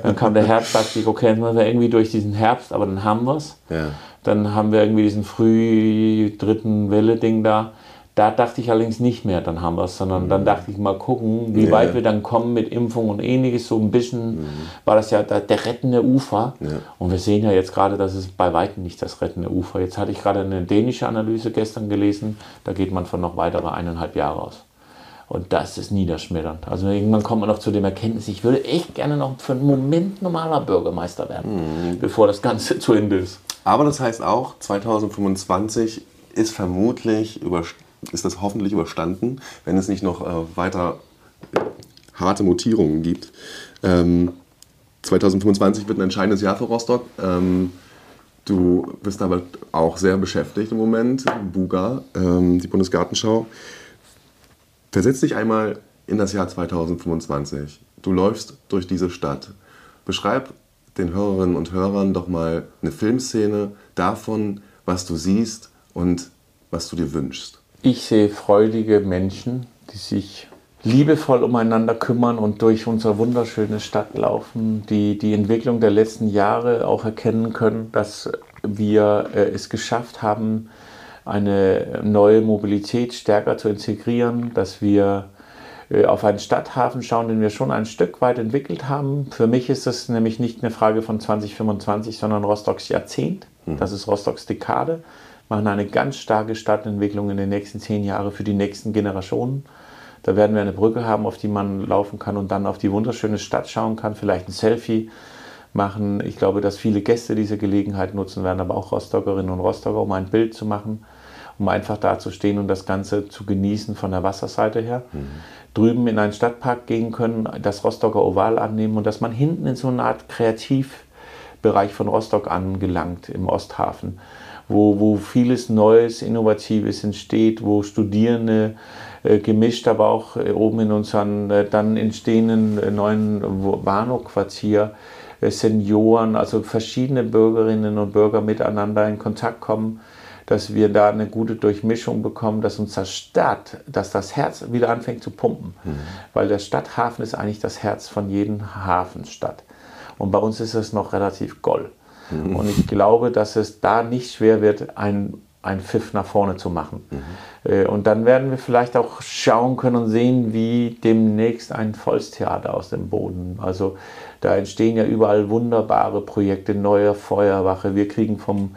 Dann kam der Herbst, dachte ich, okay, dann müssen wir irgendwie durch diesen Herbst, aber dann haben wir es. Ja. Dann haben wir irgendwie diesen früh dritten Welle-Ding da. Da dachte ich allerdings nicht mehr, dann haben wir es, sondern mhm. dann dachte ich mal gucken, wie ja. weit wir dann kommen mit Impfung und ähnliches. So ein bisschen mhm. war das ja der, der rettende Ufer. Ja. Und wir sehen ja jetzt gerade, dass es bei weitem nicht das rettende Ufer. Jetzt hatte ich gerade eine dänische Analyse gestern gelesen, da geht man von noch weitere eineinhalb Jahre aus. Und das ist niederschmetternd. Also irgendwann kommt man noch zu dem Erkenntnis, ich würde echt gerne noch für einen Moment normaler Bürgermeister werden, mhm. bevor das Ganze zu Ende ist. Aber das heißt auch, 2025 ist vermutlich über ist das hoffentlich überstanden, wenn es nicht noch äh, weiter harte Mutierungen gibt. Ähm, 2025 wird ein entscheidendes Jahr für Rostock. Ähm, du bist aber auch sehr beschäftigt im Moment. Buga, ähm, die Bundesgartenschau. Versetz dich einmal in das Jahr 2025. Du läufst durch diese Stadt. Beschreib den Hörerinnen und Hörern doch mal eine Filmszene davon, was du siehst und was du dir wünschst. Ich sehe freudige Menschen, die sich liebevoll umeinander kümmern und durch unsere wunderschöne Stadt laufen, die die Entwicklung der letzten Jahre auch erkennen können, dass wir äh, es geschafft haben, eine neue Mobilität stärker zu integrieren, dass wir äh, auf einen Stadthafen schauen, den wir schon ein Stück weit entwickelt haben. Für mich ist das nämlich nicht eine Frage von 2025, sondern Rostocks Jahrzehnt. Mhm. Das ist Rostocks Dekade machen eine ganz starke Stadtentwicklung in den nächsten zehn Jahren für die nächsten Generationen. Da werden wir eine Brücke haben, auf die man laufen kann und dann auf die wunderschöne Stadt schauen kann, vielleicht ein Selfie machen. Ich glaube, dass viele Gäste diese Gelegenheit nutzen werden, aber auch Rostockerinnen und Rostocker, um ein Bild zu machen, um einfach da zu stehen und das Ganze zu genießen von der Wasserseite her. Mhm. Drüben in einen Stadtpark gehen können, das Rostocker Oval annehmen und dass man hinten in so eine Art Kreativbereich von Rostock angelangt im Osthafen wo, wo vieles Neues, Innovatives entsteht, wo Studierende äh, gemischt, aber auch äh, oben in unseren äh, dann entstehenden äh, neuen Warnow-Quartier äh, Senioren, also verschiedene Bürgerinnen und Bürger miteinander in Kontakt kommen, dass wir da eine gute Durchmischung bekommen, dass unsere Stadt, dass das Herz wieder anfängt zu pumpen. Mhm. Weil der Stadthafen ist eigentlich das Herz von jedem Hafenstadt. Und bei uns ist es noch relativ gold. Mhm. Und ich glaube, dass es da nicht schwer wird, ein, ein Pfiff nach vorne zu machen. Mhm. Äh, und dann werden wir vielleicht auch schauen können und sehen, wie demnächst ein Volkstheater aus dem Boden. Also da entstehen ja überall wunderbare Projekte, neue Feuerwache. Wir kriegen vom,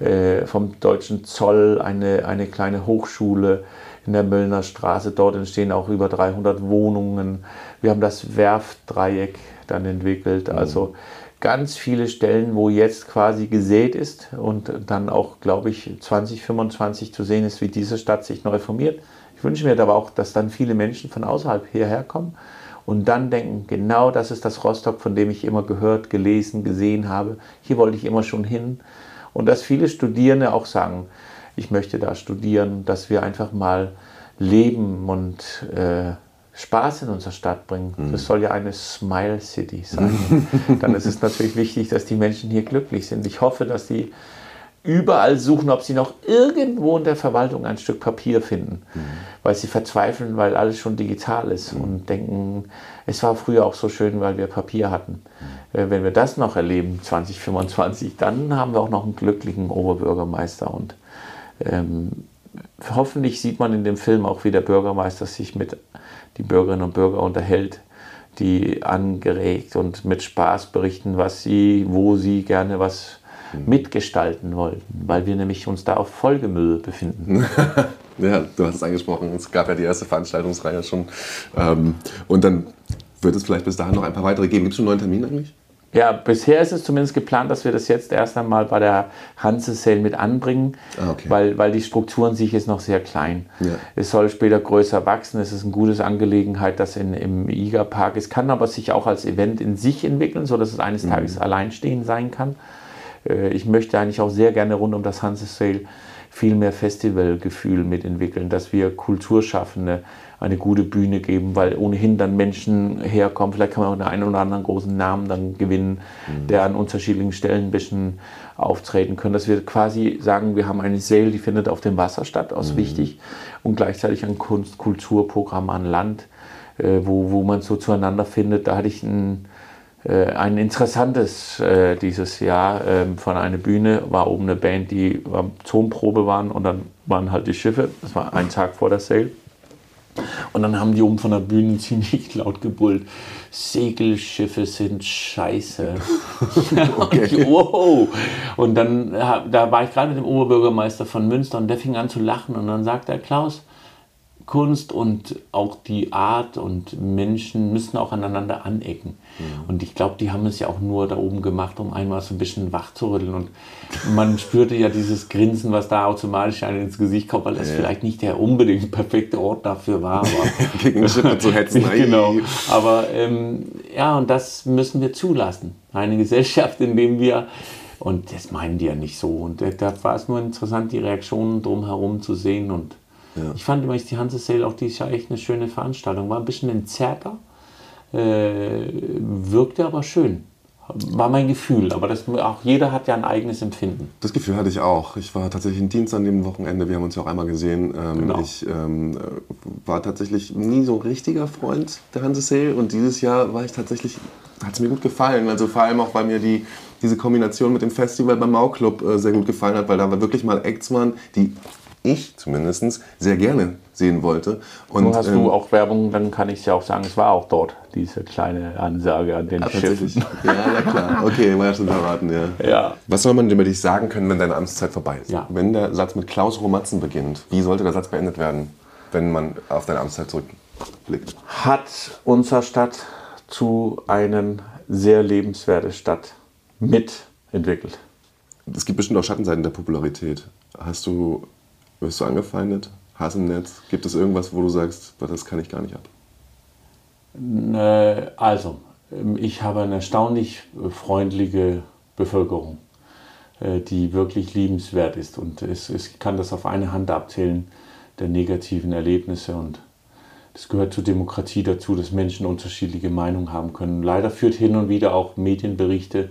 äh, vom deutschen Zoll eine, eine kleine Hochschule in der Möllner Straße. Dort entstehen auch über 300 Wohnungen. Wir haben das Werftdreieck dann entwickelt. Mhm. Also ganz viele Stellen, wo jetzt quasi gesät ist und dann auch, glaube ich, 2025 zu sehen ist, wie diese Stadt sich neu formiert. Ich wünsche mir aber auch, dass dann viele Menschen von außerhalb hierher kommen und dann denken, genau das ist das Rostock, von dem ich immer gehört, gelesen, gesehen habe. Hier wollte ich immer schon hin. Und dass viele Studierende auch sagen, ich möchte da studieren, dass wir einfach mal leben und äh, Spaß in unsere Stadt bringen. Mhm. Das soll ja eine Smile City sein. Dann ist es natürlich wichtig, dass die Menschen hier glücklich sind. Ich hoffe, dass die überall suchen, ob sie noch irgendwo in der Verwaltung ein Stück Papier finden, mhm. weil sie verzweifeln, weil alles schon digital ist mhm. und denken, es war früher auch so schön, weil wir Papier hatten. Mhm. Wenn wir das noch erleben, 2025, dann haben wir auch noch einen glücklichen Oberbürgermeister und ähm, hoffentlich sieht man in dem Film auch, wie der Bürgermeister sich mit den Bürgerinnen und Bürgern unterhält, die angeregt und mit Spaß berichten, was sie, wo sie gerne was mhm. mitgestalten wollten, weil wir nämlich uns da auf Folgemüll befinden. ja, du hast es angesprochen, es gab ja die erste Veranstaltungsreihe schon. Ähm, und dann wird es vielleicht bis dahin noch ein paar weitere geben. Gibt es schon einen neuen Termin eigentlich? Ja, bisher ist es zumindest geplant, dass wir das jetzt erst einmal bei der Hanse Sale mit anbringen, ah, okay. weil, weil die Struktur an sich ist noch sehr klein. Ja. Es soll später größer wachsen. Es ist eine gute Angelegenheit, das in, im IGA-Park ist, kann aber sich auch als Event in sich entwickeln, sodass es eines mhm. Tages alleinstehend sein kann. Äh, ich möchte eigentlich auch sehr gerne rund um das Hanse Sale viel mehr Festivalgefühl mitentwickeln, dass wir Kulturschaffende eine gute Bühne geben, weil ohnehin dann Menschen herkommen. Vielleicht kann man auch den einen oder anderen großen Namen dann gewinnen, mhm. der an unterschiedlichen Stellen ein bisschen auftreten können. Dass wir quasi sagen, wir haben eine Sale, die findet auf dem Wasser statt, aus mhm. wichtig, und gleichzeitig ein Kunst-Kulturprogramm an Land, äh, wo, wo man so zueinander findet. Da hatte ich ein, äh, ein interessantes äh, dieses Jahr ähm, von einer Bühne, war oben eine Band, die ähm, Zonprobe waren und dann waren halt die Schiffe, das war ein Tag vor der Sale. Und dann haben die oben von der Bühne ziemlich laut gebrüllt. Segelschiffe sind scheiße. okay. wow. Und dann da war ich gerade mit dem Oberbürgermeister von Münster und der fing an zu lachen und dann sagt er, Klaus, Kunst und auch die Art und Menschen müssen auch aneinander anecken. Mhm. Und ich glaube, die haben es ja auch nur da oben gemacht, um einmal so ein bisschen wach zu rütteln. Und man spürte ja dieses Grinsen, was da automatisch einem ins Gesicht kommt, weil das ja. vielleicht nicht der unbedingt perfekte Ort dafür war. Gegen Schiffe zu hetzen. genau. Aber ähm, ja, und das müssen wir zulassen. Eine Gesellschaft, in der wir und das meinen die ja nicht so. Und da war es nur interessant, die Reaktionen drumherum zu sehen und ja. Ich fand übrigens die Hanse Sale auch dieses Jahr echt eine schöne Veranstaltung. War ein bisschen entzerrter, äh, wirkte aber schön. War mein Gefühl, aber das, auch jeder hat ja ein eigenes Empfinden. Das Gefühl hatte ich auch. Ich war tatsächlich in Dienst an dem Wochenende, wir haben uns ja auch einmal gesehen. Ähm, genau. Ich ähm, war tatsächlich nie so richtiger Freund der Hanse Sale und dieses Jahr war ich tatsächlich, hat es mir gut gefallen. Also vor allem auch, weil mir die, diese Kombination mit dem Festival beim Mau Club äh, sehr gut gefallen hat, weil da wirklich mal Acts waren, die ich zumindest sehr gerne sehen wollte. Und, Nun hast ähm, du auch Werbung, dann kann ich ja auch sagen, es war auch dort, diese kleine Ansage an den ah, Schiffen. Ja, na klar. Okay, war ja schon verraten, ja. ja. Was soll man über dich sagen können, wenn deine Amtszeit vorbei ist? Ja. Wenn der Satz mit Klaus Romatzen beginnt, wie sollte der Satz beendet werden, wenn man auf deine Amtszeit zurückblickt? Hat unsere Stadt zu einer sehr lebenswerten Stadt mitentwickelt? Es gibt bestimmt auch Schattenseiten der Popularität. Hast du wirst du angefeindet? Hass im Netz? Gibt es irgendwas, wo du sagst, das kann ich gar nicht ab? Also, ähm, ich habe eine erstaunlich freundliche Bevölkerung, äh, die wirklich liebenswert ist. Und ich kann das auf eine Hand abzählen, der negativen Erlebnisse. Und das gehört zur Demokratie dazu, dass Menschen unterschiedliche Meinungen haben können. Leider führt hin und wieder auch Medienberichte,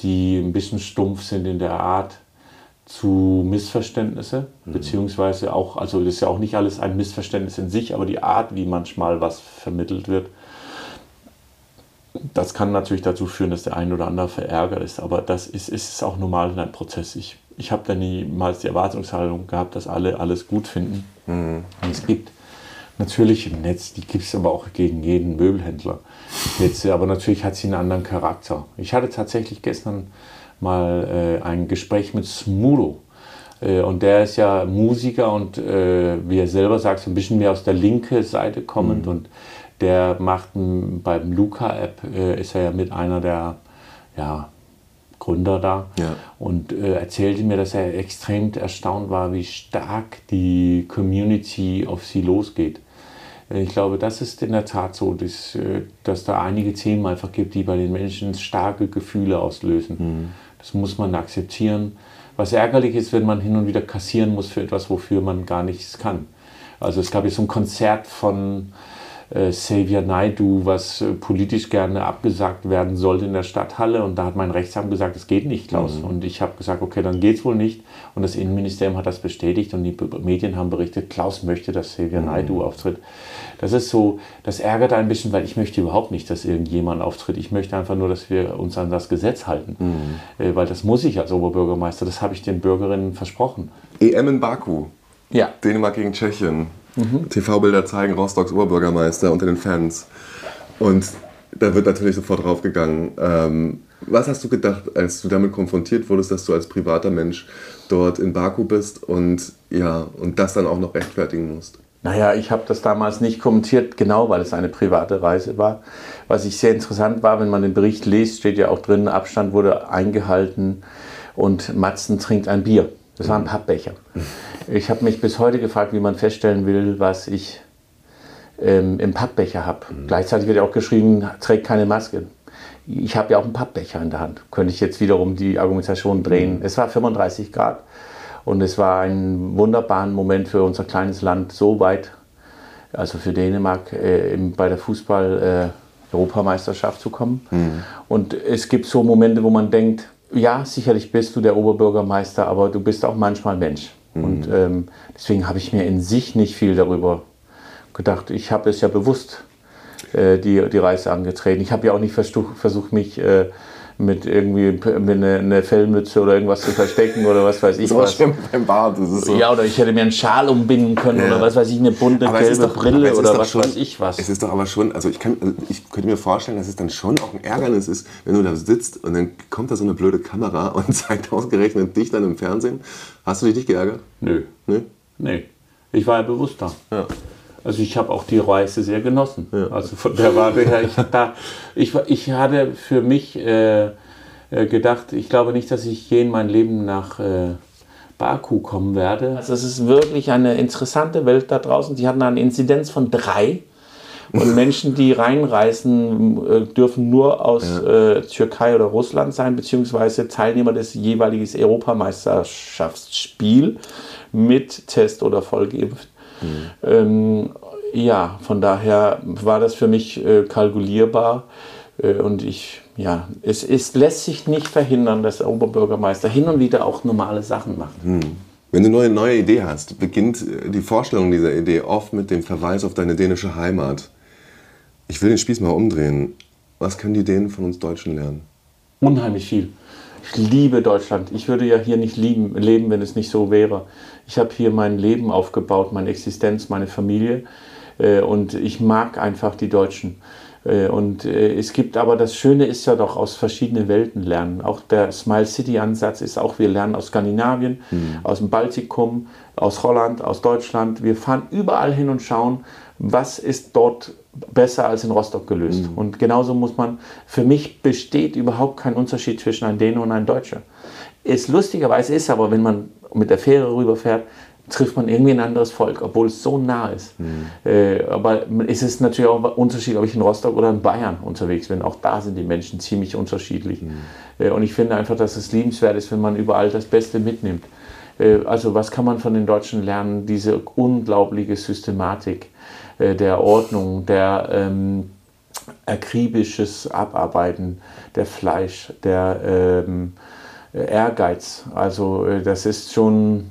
die ein bisschen stumpf sind in der Art, zu Missverständnisse, mhm. beziehungsweise auch, also das ist ja auch nicht alles ein Missverständnis in sich, aber die Art, wie manchmal was vermittelt wird, das kann natürlich dazu führen, dass der ein oder andere verärgert ist, aber das ist, ist auch normal in einem Prozess. Ich, ich habe da niemals die Erwartungshaltung gehabt, dass alle alles gut finden. Mhm. Es gibt natürlich im Netz, die gibt es aber auch gegen jeden Möbelhändler. Jetzt, aber natürlich hat sie einen anderen Charakter. Ich hatte tatsächlich gestern mal äh, ein Gespräch mit Smudo. Äh, und der ist ja Musiker und äh, wie er selber sagt, so ein bisschen mehr aus der linken Seite kommend. Mhm. Und der macht beim Luca-App, äh, ist er ja mit einer der ja, Gründer da. Ja. Und äh, erzählte mir, dass er extrem erstaunt war, wie stark die Community auf sie losgeht. Äh, ich glaube, das ist in der Tat so, dass, dass da einige Themen einfach gibt, die bei den Menschen starke Gefühle auslösen. Mhm. Das muss man akzeptieren. Was ärgerlich ist, wenn man hin und wieder kassieren muss für etwas, wofür man gar nichts kann. Also es gab jetzt so ein Konzert von äh, Xavier Naidu, was äh, politisch gerne abgesagt werden sollte in der Stadthalle. Und da hat mein Rechtsamt gesagt, es geht nicht, Klaus. Mhm. Und ich habe gesagt, okay, dann geht es wohl nicht. Und das Innenministerium hat das bestätigt und die Medien haben berichtet, Klaus möchte, dass Xavier mhm. Naidu auftritt. Das ist so, das ärgert ein bisschen, weil ich möchte überhaupt nicht, dass irgendjemand auftritt. Ich möchte einfach nur, dass wir uns an das Gesetz halten. Mhm. Äh, weil das muss ich als Oberbürgermeister, das habe ich den Bürgerinnen versprochen. EM in Baku. Ja. Dänemark gegen Tschechien. TV-Bilder zeigen Rostocks Oberbürgermeister unter den Fans. Und da wird natürlich sofort draufgegangen. Ähm, was hast du gedacht, als du damit konfrontiert wurdest, dass du als privater Mensch dort in Baku bist und, ja, und das dann auch noch rechtfertigen musst? Naja, ich habe das damals nicht kommentiert, genau weil es eine private Reise war. Was ich sehr interessant war, wenn man den Bericht liest, steht ja auch drin, Abstand wurde eingehalten und Matzen trinkt ein Bier. Das war ein Pappbecher. Ich habe mich bis heute gefragt, wie man feststellen will, was ich ähm, im Pappbecher habe. Mhm. Gleichzeitig wird ja auch geschrieben, trägt keine Maske. Ich habe ja auch einen Pappbecher in der Hand. Könnte ich jetzt wiederum die Argumentation drehen. Mhm. Es war 35 Grad und es war ein wunderbarer Moment für unser kleines Land, so weit, also für Dänemark, äh, bei der Fußball-Europameisterschaft äh, zu kommen. Mhm. Und es gibt so Momente, wo man denkt, ja, sicherlich bist du der Oberbürgermeister, aber du bist auch manchmal Mensch. Mhm. Und ähm, deswegen habe ich mir in sich nicht viel darüber gedacht. Ich habe es ja bewusst äh, die, die Reise angetreten. Ich habe ja auch nicht versucht, mich äh, mit irgendwie mit eine, eine, Fellmütze oder irgendwas zu verstecken oder was weiß ich das was. beim Bart. Das ist so. Ja, oder ich hätte mir einen Schal umbinden können ja. oder was weiß ich, eine bunte aber gelbe doch, Brille oder was schon, weiß ich was. Es ist doch aber schon, also ich, kann, also ich könnte mir vorstellen, dass es dann schon auch ein Ärgernis ist, wenn du da sitzt und dann kommt da so eine blöde Kamera und zeigt ausgerechnet dich dann im Fernsehen. Hast du dich nicht geärgert? Nö. Nö? Nee. Ich war ja bewusst da. Ja. Also ich habe auch die Reise sehr genossen. Ja. Also von der Warte her, ich, da, ich, ich hatte für mich äh, äh, gedacht, ich glaube nicht, dass ich je in mein Leben nach äh, Baku kommen werde. Also es ist wirklich eine interessante Welt da draußen. Die hatten eine Inzidenz von drei. Und Menschen, die reinreisen, äh, dürfen nur aus ja. äh, Türkei oder Russland sein, beziehungsweise Teilnehmer des jeweiligen Europameisterschaftsspiels mit Test oder vollgeimpft. Mhm. Ähm, ja, von daher war das für mich äh, kalkulierbar äh, und ich, ja, es, es lässt sich nicht verhindern, dass der Oberbürgermeister hin und wieder auch normale Sachen macht. Mhm. Wenn du eine neue Idee hast, beginnt äh, die Vorstellung dieser Idee oft mit dem Verweis auf deine dänische Heimat. Ich will den Spieß mal umdrehen. Was können die Dänen von uns Deutschen lernen? Unheimlich viel. Ich liebe Deutschland. Ich würde ja hier nicht lieben, leben, wenn es nicht so wäre. Ich habe hier mein Leben aufgebaut, meine Existenz, meine Familie. Äh, und ich mag einfach die Deutschen. Äh, und äh, es gibt aber, das Schöne ist ja doch aus verschiedenen Welten lernen. Auch der Smile City Ansatz ist auch, wir lernen aus Skandinavien, mhm. aus dem Baltikum, aus Holland, aus Deutschland. Wir fahren überall hin und schauen, was ist dort besser als in Rostock gelöst. Mhm. Und genauso muss man, für mich besteht überhaupt kein Unterschied zwischen einem Däne und einem Deutscher. Es lustigerweise ist aber, wenn man mit der Fähre rüberfährt, trifft man irgendwie ein anderes Volk, obwohl es so nah ist. Mhm. Äh, aber es ist natürlich auch ein Unterschied, ob ich in Rostock oder in Bayern unterwegs bin. Auch da sind die Menschen ziemlich unterschiedlich. Mhm. Äh, und ich finde einfach, dass es liebenswert ist, wenn man überall das Beste mitnimmt. Äh, also was kann man von den Deutschen lernen? Diese unglaubliche Systematik äh, der Ordnung, der ähm, akribisches Abarbeiten der Fleisch, der ähm, Ehrgeiz. Also äh, das ist schon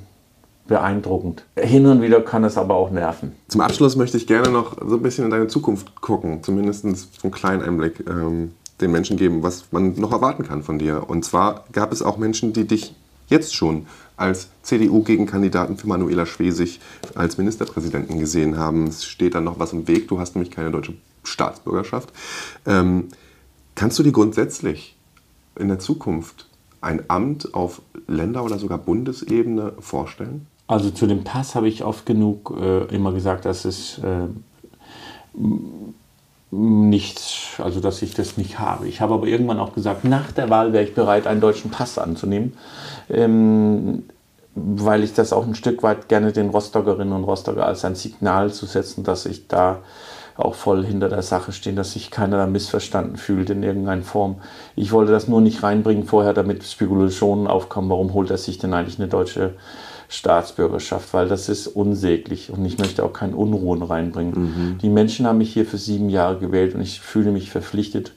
beeindruckend. Hin und wieder kann es aber auch nerven. Zum Abschluss möchte ich gerne noch so ein bisschen in deine Zukunft gucken, zumindest einen kleinen Einblick ähm, den Menschen geben, was man noch erwarten kann von dir. Und zwar gab es auch Menschen, die dich jetzt schon als CDU-Gegenkandidaten für Manuela Schwesig als Ministerpräsidenten gesehen haben. Es steht dann noch was im Weg. Du hast nämlich keine deutsche Staatsbürgerschaft. Ähm, kannst du dir grundsätzlich in der Zukunft ein Amt auf Länder- oder sogar Bundesebene vorstellen? Also zu dem Pass habe ich oft genug äh, immer gesagt, dass es äh, nichts, also dass ich das nicht habe. Ich habe aber irgendwann auch gesagt, nach der Wahl wäre ich bereit, einen deutschen Pass anzunehmen, ähm, weil ich das auch ein Stück weit gerne den Rostockerinnen und Rostocker als ein Signal zu setzen, dass ich da auch voll hinter der Sache stehe, dass sich keiner da missverstanden fühlt in irgendeiner Form. Ich wollte das nur nicht reinbringen vorher, damit Spekulationen aufkommen, warum holt er sich denn eigentlich eine deutsche Staatsbürgerschaft, weil das ist unsäglich und ich möchte auch keinen Unruhen reinbringen. Mhm. Die Menschen haben mich hier für sieben Jahre gewählt und ich fühle mich verpflichtet,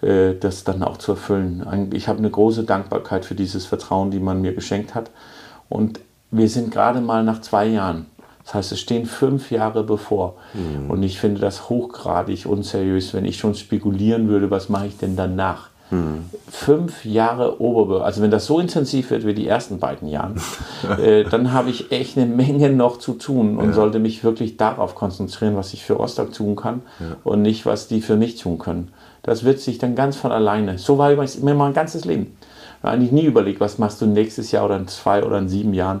äh, das dann auch zu erfüllen. Ich habe eine große Dankbarkeit für dieses Vertrauen, die man mir geschenkt hat. Und wir sind gerade mal nach zwei Jahren. Das heißt, es stehen fünf Jahre bevor. Mhm. Und ich finde das hochgradig unseriös, wenn ich schon spekulieren würde, was mache ich denn danach? Mhm. Fünf Jahre Oberbürger, also wenn das so intensiv wird wie die ersten beiden Jahre, äh, dann habe ich echt eine Menge noch zu tun und ja. sollte mich wirklich darauf konzentrieren, was ich für Rostock tun kann ja. und nicht, was die für mich tun können. Das wird sich dann ganz von alleine. So war übrigens immer mein ganzes Leben. Ich habe eigentlich nie überlegt, was machst du nächstes Jahr oder in zwei oder in sieben Jahren,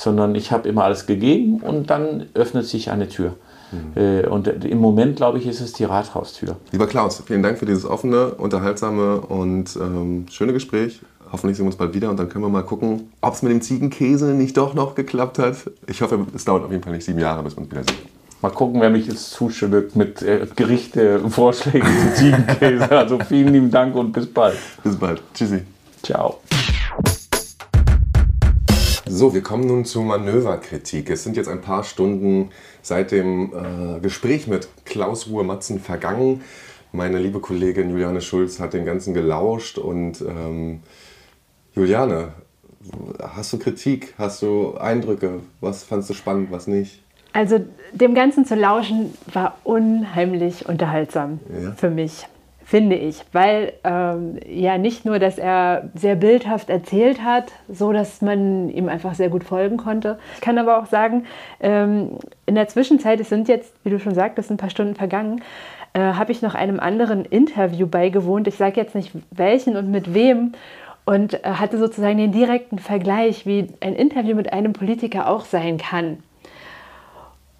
sondern ich habe immer alles gegeben und dann öffnet sich eine Tür. Mhm. Und im Moment, glaube ich, ist es die Rathaustür. Lieber Klaus, vielen Dank für dieses offene, unterhaltsame und ähm, schöne Gespräch. Hoffentlich sehen wir uns bald wieder und dann können wir mal gucken, ob es mit dem Ziegenkäse nicht doch noch geklappt hat. Ich hoffe, es dauert auf jeden Fall nicht sieben Jahre, bis wir uns wieder sehen. Mal gucken, wer mich jetzt zuschüttet mit äh, Gerichte, Vorschlägen zu Ziegenkäse. Also vielen lieben Dank und bis bald. Bis bald. Tschüssi. Ciao. So, wir kommen nun zur Manöverkritik. Es sind jetzt ein paar Stunden seit dem äh, Gespräch mit Klaus Ruhr-Matzen vergangen. Meine liebe Kollegin Juliane Schulz hat den Ganzen gelauscht und ähm, Juliane, hast du Kritik? Hast du Eindrücke? Was fandest du spannend, was nicht? Also dem Ganzen zu lauschen war unheimlich unterhaltsam ja. für mich, finde ich. Weil ähm, ja nicht nur, dass er sehr bildhaft erzählt hat, so dass man ihm einfach sehr gut folgen konnte. Ich kann aber auch sagen, ähm, in der Zwischenzeit, es sind jetzt, wie du schon sagtest, ein paar Stunden vergangen, äh, habe ich noch einem anderen Interview beigewohnt. Ich sage jetzt nicht welchen und mit wem und äh, hatte sozusagen den direkten Vergleich, wie ein Interview mit einem Politiker auch sein kann.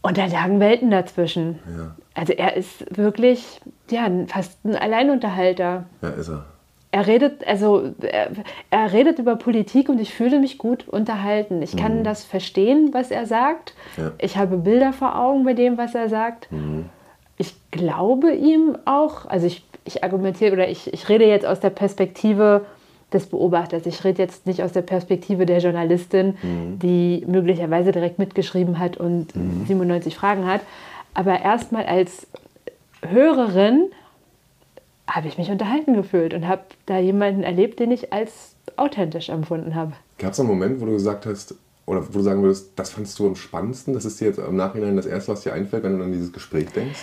Und da lagen Welten dazwischen. Ja. Also er ist wirklich, ja, fast ein Alleinunterhalter. Ja, ist er. Er redet, also er, er, redet über Politik und ich fühle mich gut unterhalten. Ich kann mhm. das verstehen, was er sagt. Ja. Ich habe Bilder vor Augen bei dem, was er sagt. Mhm. Ich glaube ihm auch, also ich, ich argumentiere oder ich, ich rede jetzt aus der Perspektive des Beobachters. Ich rede jetzt nicht aus der Perspektive der Journalistin, mhm. die möglicherweise direkt mitgeschrieben hat und mhm. 97 Fragen hat. Aber erstmal als Hörerin habe ich mich unterhalten gefühlt und habe da jemanden erlebt, den ich als authentisch empfunden habe. Gab es einen Moment, wo du gesagt hast, oder wo du sagen würdest, das fandest du am spannendsten? Das ist dir jetzt im Nachhinein das Erste, was dir einfällt, wenn du an dieses Gespräch denkst?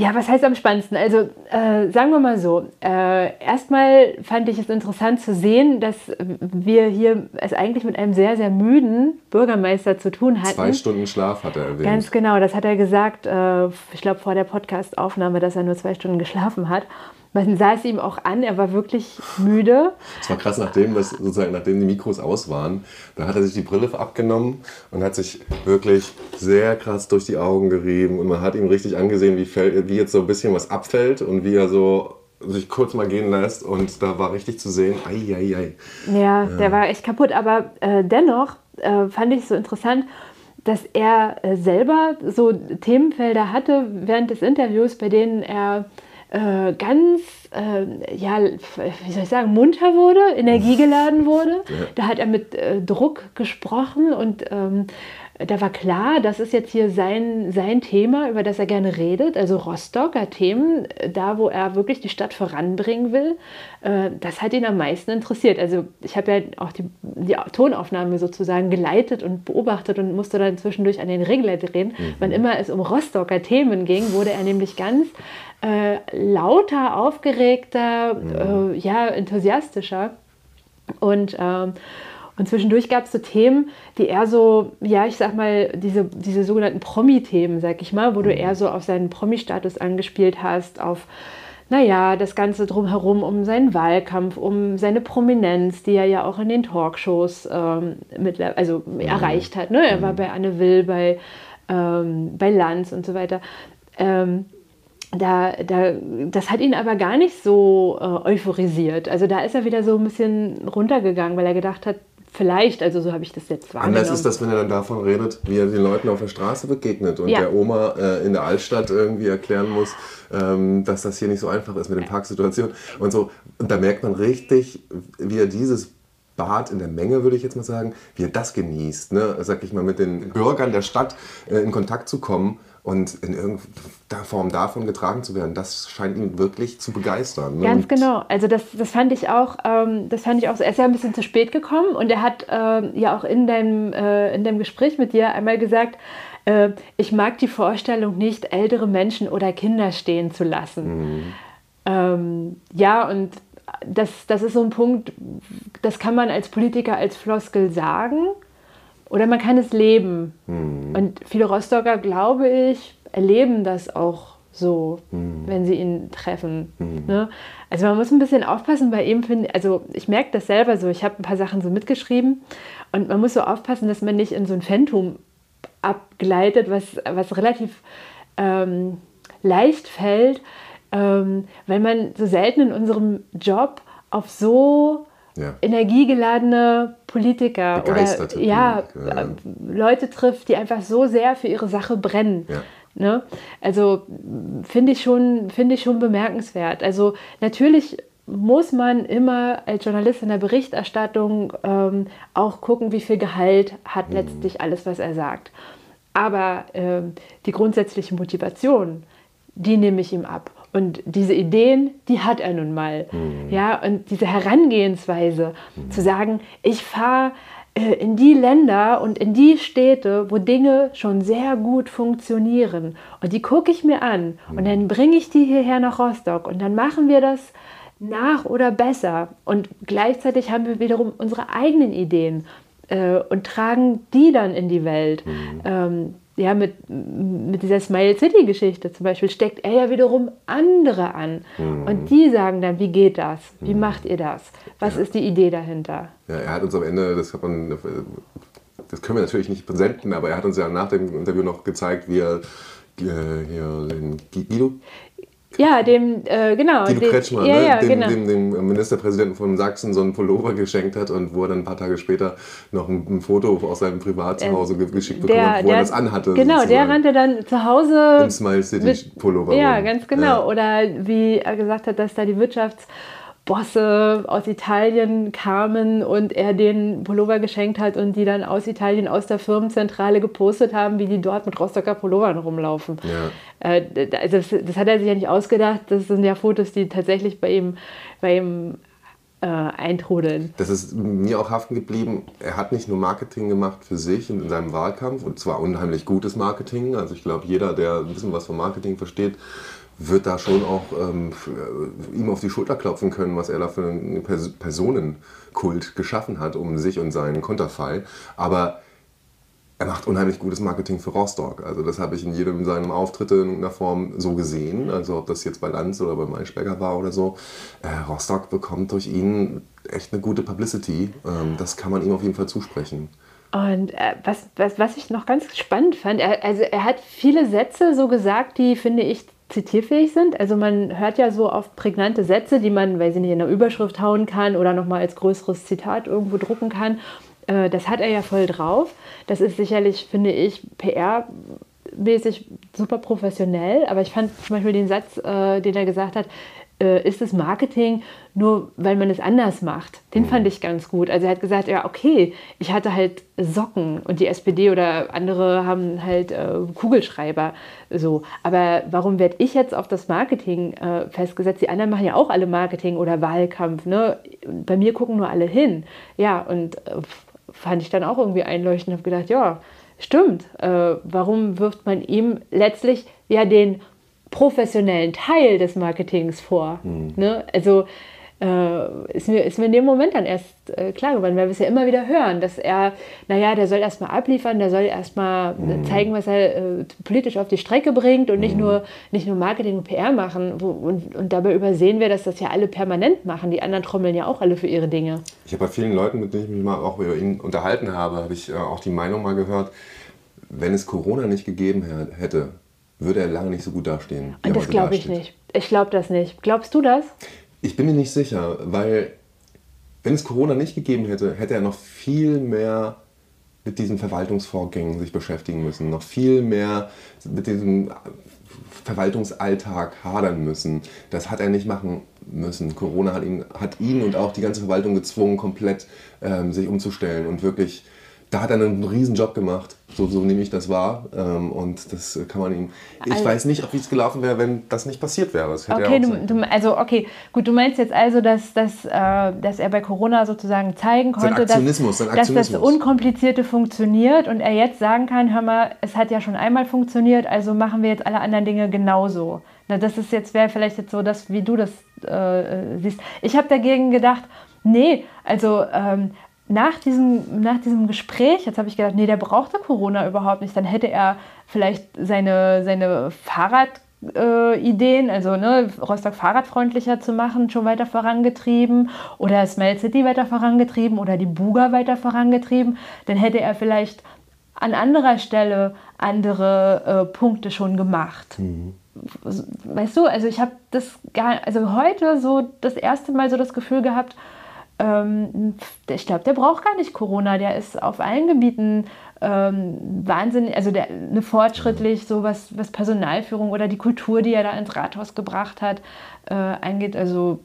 Ja, was heißt am spannendsten? Also äh, sagen wir mal so, äh, erstmal fand ich es interessant zu sehen, dass wir hier es eigentlich mit einem sehr, sehr müden Bürgermeister zu tun hatten. Zwei Stunden Schlaf hat er erwähnt. Ganz genau, das hat er gesagt, äh, ich glaube vor der Podcast-Aufnahme, dass er nur zwei Stunden geschlafen hat. Man sah es ihm auch an, er war wirklich müde. Es war krass, nachdem, was, sozusagen, nachdem die Mikros aus waren, da hat er sich die Brille abgenommen und hat sich wirklich sehr krass durch die Augen gerieben. Und man hat ihm richtig angesehen, wie, wie jetzt so ein bisschen was abfällt und wie er so sich kurz mal gehen lässt. Und da war richtig zu sehen, ei, ei, ei. Ja, ja. der war echt kaputt. Aber äh, dennoch äh, fand ich es so interessant, dass er äh, selber so Themenfelder hatte während des Interviews, bei denen er äh, ganz, äh, ja, wie soll ich sagen, munter wurde, energiegeladen wurde. Ja. Da hat er mit äh, Druck gesprochen und ähm, da war klar, das ist jetzt hier sein, sein Thema, über das er gerne redet, also Rostocker Themen, da wo er wirklich die Stadt voranbringen will. Äh, das hat ihn am meisten interessiert. Also ich habe ja auch die, die, Tonaufnahme sozusagen geleitet und beobachtet und musste dann zwischendurch an den Regler drehen. Mhm. Wann immer es um Rostocker Themen ging, wurde er nämlich ganz äh, lauter, aufgeregter, mhm. äh, ja, enthusiastischer. Und ähm, und zwischendurch gab es so Themen, die eher so, ja, ich sag mal, diese, diese sogenannten Promi-Themen, sag ich mal, wo du mhm. eher so auf seinen Promi-Status angespielt hast, auf, naja, das Ganze drumherum um seinen Wahlkampf, um seine Prominenz, die er ja auch in den Talkshows ähm, mit, also mhm. erreicht hat. Ne? Er war mhm. bei Anne Will, bei, ähm, bei Lanz und so weiter. Ähm, da, da, das hat ihn aber gar nicht so äh, euphorisiert. Also da ist er wieder so ein bisschen runtergegangen, weil er gedacht hat, Vielleicht, also so habe ich das jetzt wahrgenommen. Anders ist das, wenn er dann davon redet, wie er den Leuten auf der Straße begegnet und ja. der Oma äh, in der Altstadt irgendwie erklären muss, ähm, dass das hier nicht so einfach ist mit den Parksituationen und so. Und da merkt man richtig, wie er dieses spart in der Menge, würde ich jetzt mal sagen, wie er das genießt, ne? sag ich mal, mit den Bürgern der Stadt äh, in Kontakt zu kommen und in irgendeiner Form davon getragen zu werden, das scheint ihn wirklich zu begeistern. Ne? Ganz genau. Also das, das fand ich auch, ähm, das fand ich auch so. Er ist ja ein bisschen zu spät gekommen und er hat ähm, ja auch in deinem, äh, in dem Gespräch mit dir einmal gesagt, äh, ich mag die Vorstellung nicht, ältere Menschen oder Kinder stehen zu lassen. Mhm. Ähm, ja, und das, das ist so ein Punkt, das kann man als Politiker als Floskel sagen oder man kann es leben. Mhm. Und viele Rostocker, glaube ich, erleben das auch so, mhm. wenn sie ihn treffen. Mhm. Ne? Also man muss ein bisschen aufpassen bei ihm, find, also ich merke das selber so, ich habe ein paar Sachen so mitgeschrieben und man muss so aufpassen, dass man nicht in so ein Phantom abgleitet, was, was relativ ähm, leicht fällt, ähm, weil man so selten in unserem Job auf so ja. energiegeladene Politiker oder ja, ja, Leute trifft, die einfach so sehr für ihre Sache brennen. Ja. Ne? Also finde ich, schon, find ich schon bemerkenswert. Also natürlich muss man immer als Journalist in der Berichterstattung ähm, auch gucken, wie viel Gehalt hat mhm. letztlich alles, was er sagt. Aber äh, die grundsätzliche Motivation, die nehme ich ihm ab. Und diese Ideen, die hat er nun mal. Mhm. Ja, und diese Herangehensweise, mhm. zu sagen, ich fahre äh, in die Länder und in die Städte, wo Dinge schon sehr gut funktionieren. Und die gucke ich mir an. Mhm. Und dann bringe ich die hierher nach Rostock. Und dann machen wir das nach oder besser. Und gleichzeitig haben wir wiederum unsere eigenen Ideen äh, und tragen die dann in die Welt. Mhm. Ähm, ja, mit, mit dieser Smile City Geschichte zum Beispiel steckt er ja wiederum andere an. Mhm. Und die sagen dann, wie geht das? Wie mhm. macht ihr das? Was ja. ist die Idee dahinter? Ja, er hat uns am Ende, das hat man, das können wir natürlich nicht präsenten, aber er hat uns ja nach dem Interview noch gezeigt, wie er äh, hier den Guido, ja, dem, äh, genau. Guido Kretschmann, ja, ne? ja, dem, genau. dem, dem, Ministerpräsidenten von Sachsen so einen Pullover geschenkt hat und wo er dann ein paar Tage später noch ein, ein Foto aus seinem Privatzuhause äh, geschickt bekommen hat, wo der, er das anhatte. Genau, sozusagen. der rannte dann zu Hause. Im Smile City mit, Pullover. Ja, rum. ganz genau. Ja. Oder wie er gesagt hat, dass da die Wirtschafts- Bosse aus Italien kamen und er den Pullover geschenkt hat und die dann aus Italien, aus der Firmenzentrale gepostet haben, wie die dort mit Rostocker Pullovern rumlaufen. Ja. Äh, also das, das, hat er sich ja nicht ausgedacht, das sind ja Fotos, die tatsächlich bei ihm, bei ihm äh, eintrudeln. Das ist mir auch haften geblieben. Er hat nicht nur Marketing gemacht für sich in seinem Wahlkampf und zwar unheimlich gutes Marketing. Also ich glaube, jeder, der ein bisschen was vom Marketing versteht, wird da schon auch ähm, äh, ihm auf die Schulter klopfen können, was er da für einen Pers Personenkult geschaffen hat um sich und seinen Konterfei. Aber er macht unheimlich gutes Marketing für Rostock. Also das habe ich in jedem seiner Auftritte in irgendeiner Form so gesehen. Also ob das jetzt bei Lanz oder bei Maischberger war oder so. Äh, Rostock bekommt durch ihn echt eine gute Publicity. Ähm, das kann man ihm auf jeden Fall zusprechen. Und äh, was, was, was ich noch ganz spannend fand, er, also er hat viele Sätze so gesagt, die finde ich zitierfähig sind. Also man hört ja so auf prägnante Sätze, die man, weiß ich nicht, in der Überschrift hauen kann oder nochmal als größeres Zitat irgendwo drucken kann. Äh, das hat er ja voll drauf. Das ist sicherlich, finde ich, PR-mäßig super professionell. Aber ich fand zum Beispiel den Satz, äh, den er gesagt hat, äh, ist es Marketing, nur weil man es anders macht. Den fand ich ganz gut. Also er hat gesagt, ja, okay, ich hatte halt Socken und die SPD oder andere haben halt äh, Kugelschreiber. So. Aber warum werde ich jetzt auf das Marketing äh, festgesetzt? Die anderen machen ja auch alle Marketing oder Wahlkampf. Ne? Bei mir gucken nur alle hin. Ja, und äh, fand ich dann auch irgendwie einleuchtend. Habe gedacht, ja, stimmt. Äh, warum wirft man ihm letztlich ja den professionellen Teil des Marketings vor. Mhm. Ne? Also äh, ist, mir, ist mir in dem Moment dann erst äh, klar geworden, weil wir es ja immer wieder hören, dass er, naja, der soll erstmal abliefern, der soll erstmal mhm. zeigen, was er äh, politisch auf die Strecke bringt und nicht, mhm. nur, nicht nur Marketing und PR machen. Wo, und, und dabei übersehen wir, dass das ja alle permanent machen. Die anderen trommeln ja auch alle für ihre Dinge. Ich habe bei vielen Leuten, mit denen ich mich mal auch über ihn unterhalten habe, habe ich äh, auch die Meinung mal gehört, wenn es Corona nicht gegeben hätte, würde er lange nicht so gut dastehen. Und das glaube ich nicht. Ich glaube das nicht. Glaubst du das? Ich bin mir nicht sicher, weil wenn es Corona nicht gegeben hätte, hätte er noch viel mehr mit diesen Verwaltungsvorgängen sich beschäftigen müssen, noch viel mehr mit diesem Verwaltungsalltag hadern müssen. Das hat er nicht machen müssen. Corona hat ihn, hat ihn und auch die ganze Verwaltung gezwungen, komplett ähm, sich umzustellen und wirklich da hat er einen riesen Job gemacht. So, so nehme ich das wahr. Ähm, und das kann man ihm. Ich also, weiß nicht, wie es gelaufen wäre, wenn das nicht passiert wäre. okay, du, du, also okay, gut, du meinst jetzt also, dass, dass, äh, dass er bei Corona sozusagen zeigen konnte, dass, dass das Unkomplizierte funktioniert und er jetzt sagen kann, hör mal, es hat ja schon einmal funktioniert, also machen wir jetzt alle anderen Dinge genauso. Na, das ist jetzt, wäre vielleicht jetzt so, dass, wie du das äh, siehst. Ich habe dagegen gedacht, nee, also ähm, nach diesem, nach diesem Gespräch, jetzt habe ich gedacht, nee, der brauchte Corona überhaupt nicht. Dann hätte er vielleicht seine, seine Fahrradideen, äh, also ne, Rostock fahrradfreundlicher zu machen, schon weiter vorangetrieben oder Smile City weiter vorangetrieben oder die Buga weiter vorangetrieben. Dann hätte er vielleicht an anderer Stelle andere äh, Punkte schon gemacht. Mhm. Weißt du, also ich habe das gar, also heute so das erste Mal so das Gefühl gehabt, ähm, ich glaube, der braucht gar nicht Corona. Der ist auf allen Gebieten ähm, wahnsinnig, also der, eine fortschrittlich, so was, was Personalführung oder die Kultur, die er da ins Rathaus gebracht hat, äh, angeht. Also,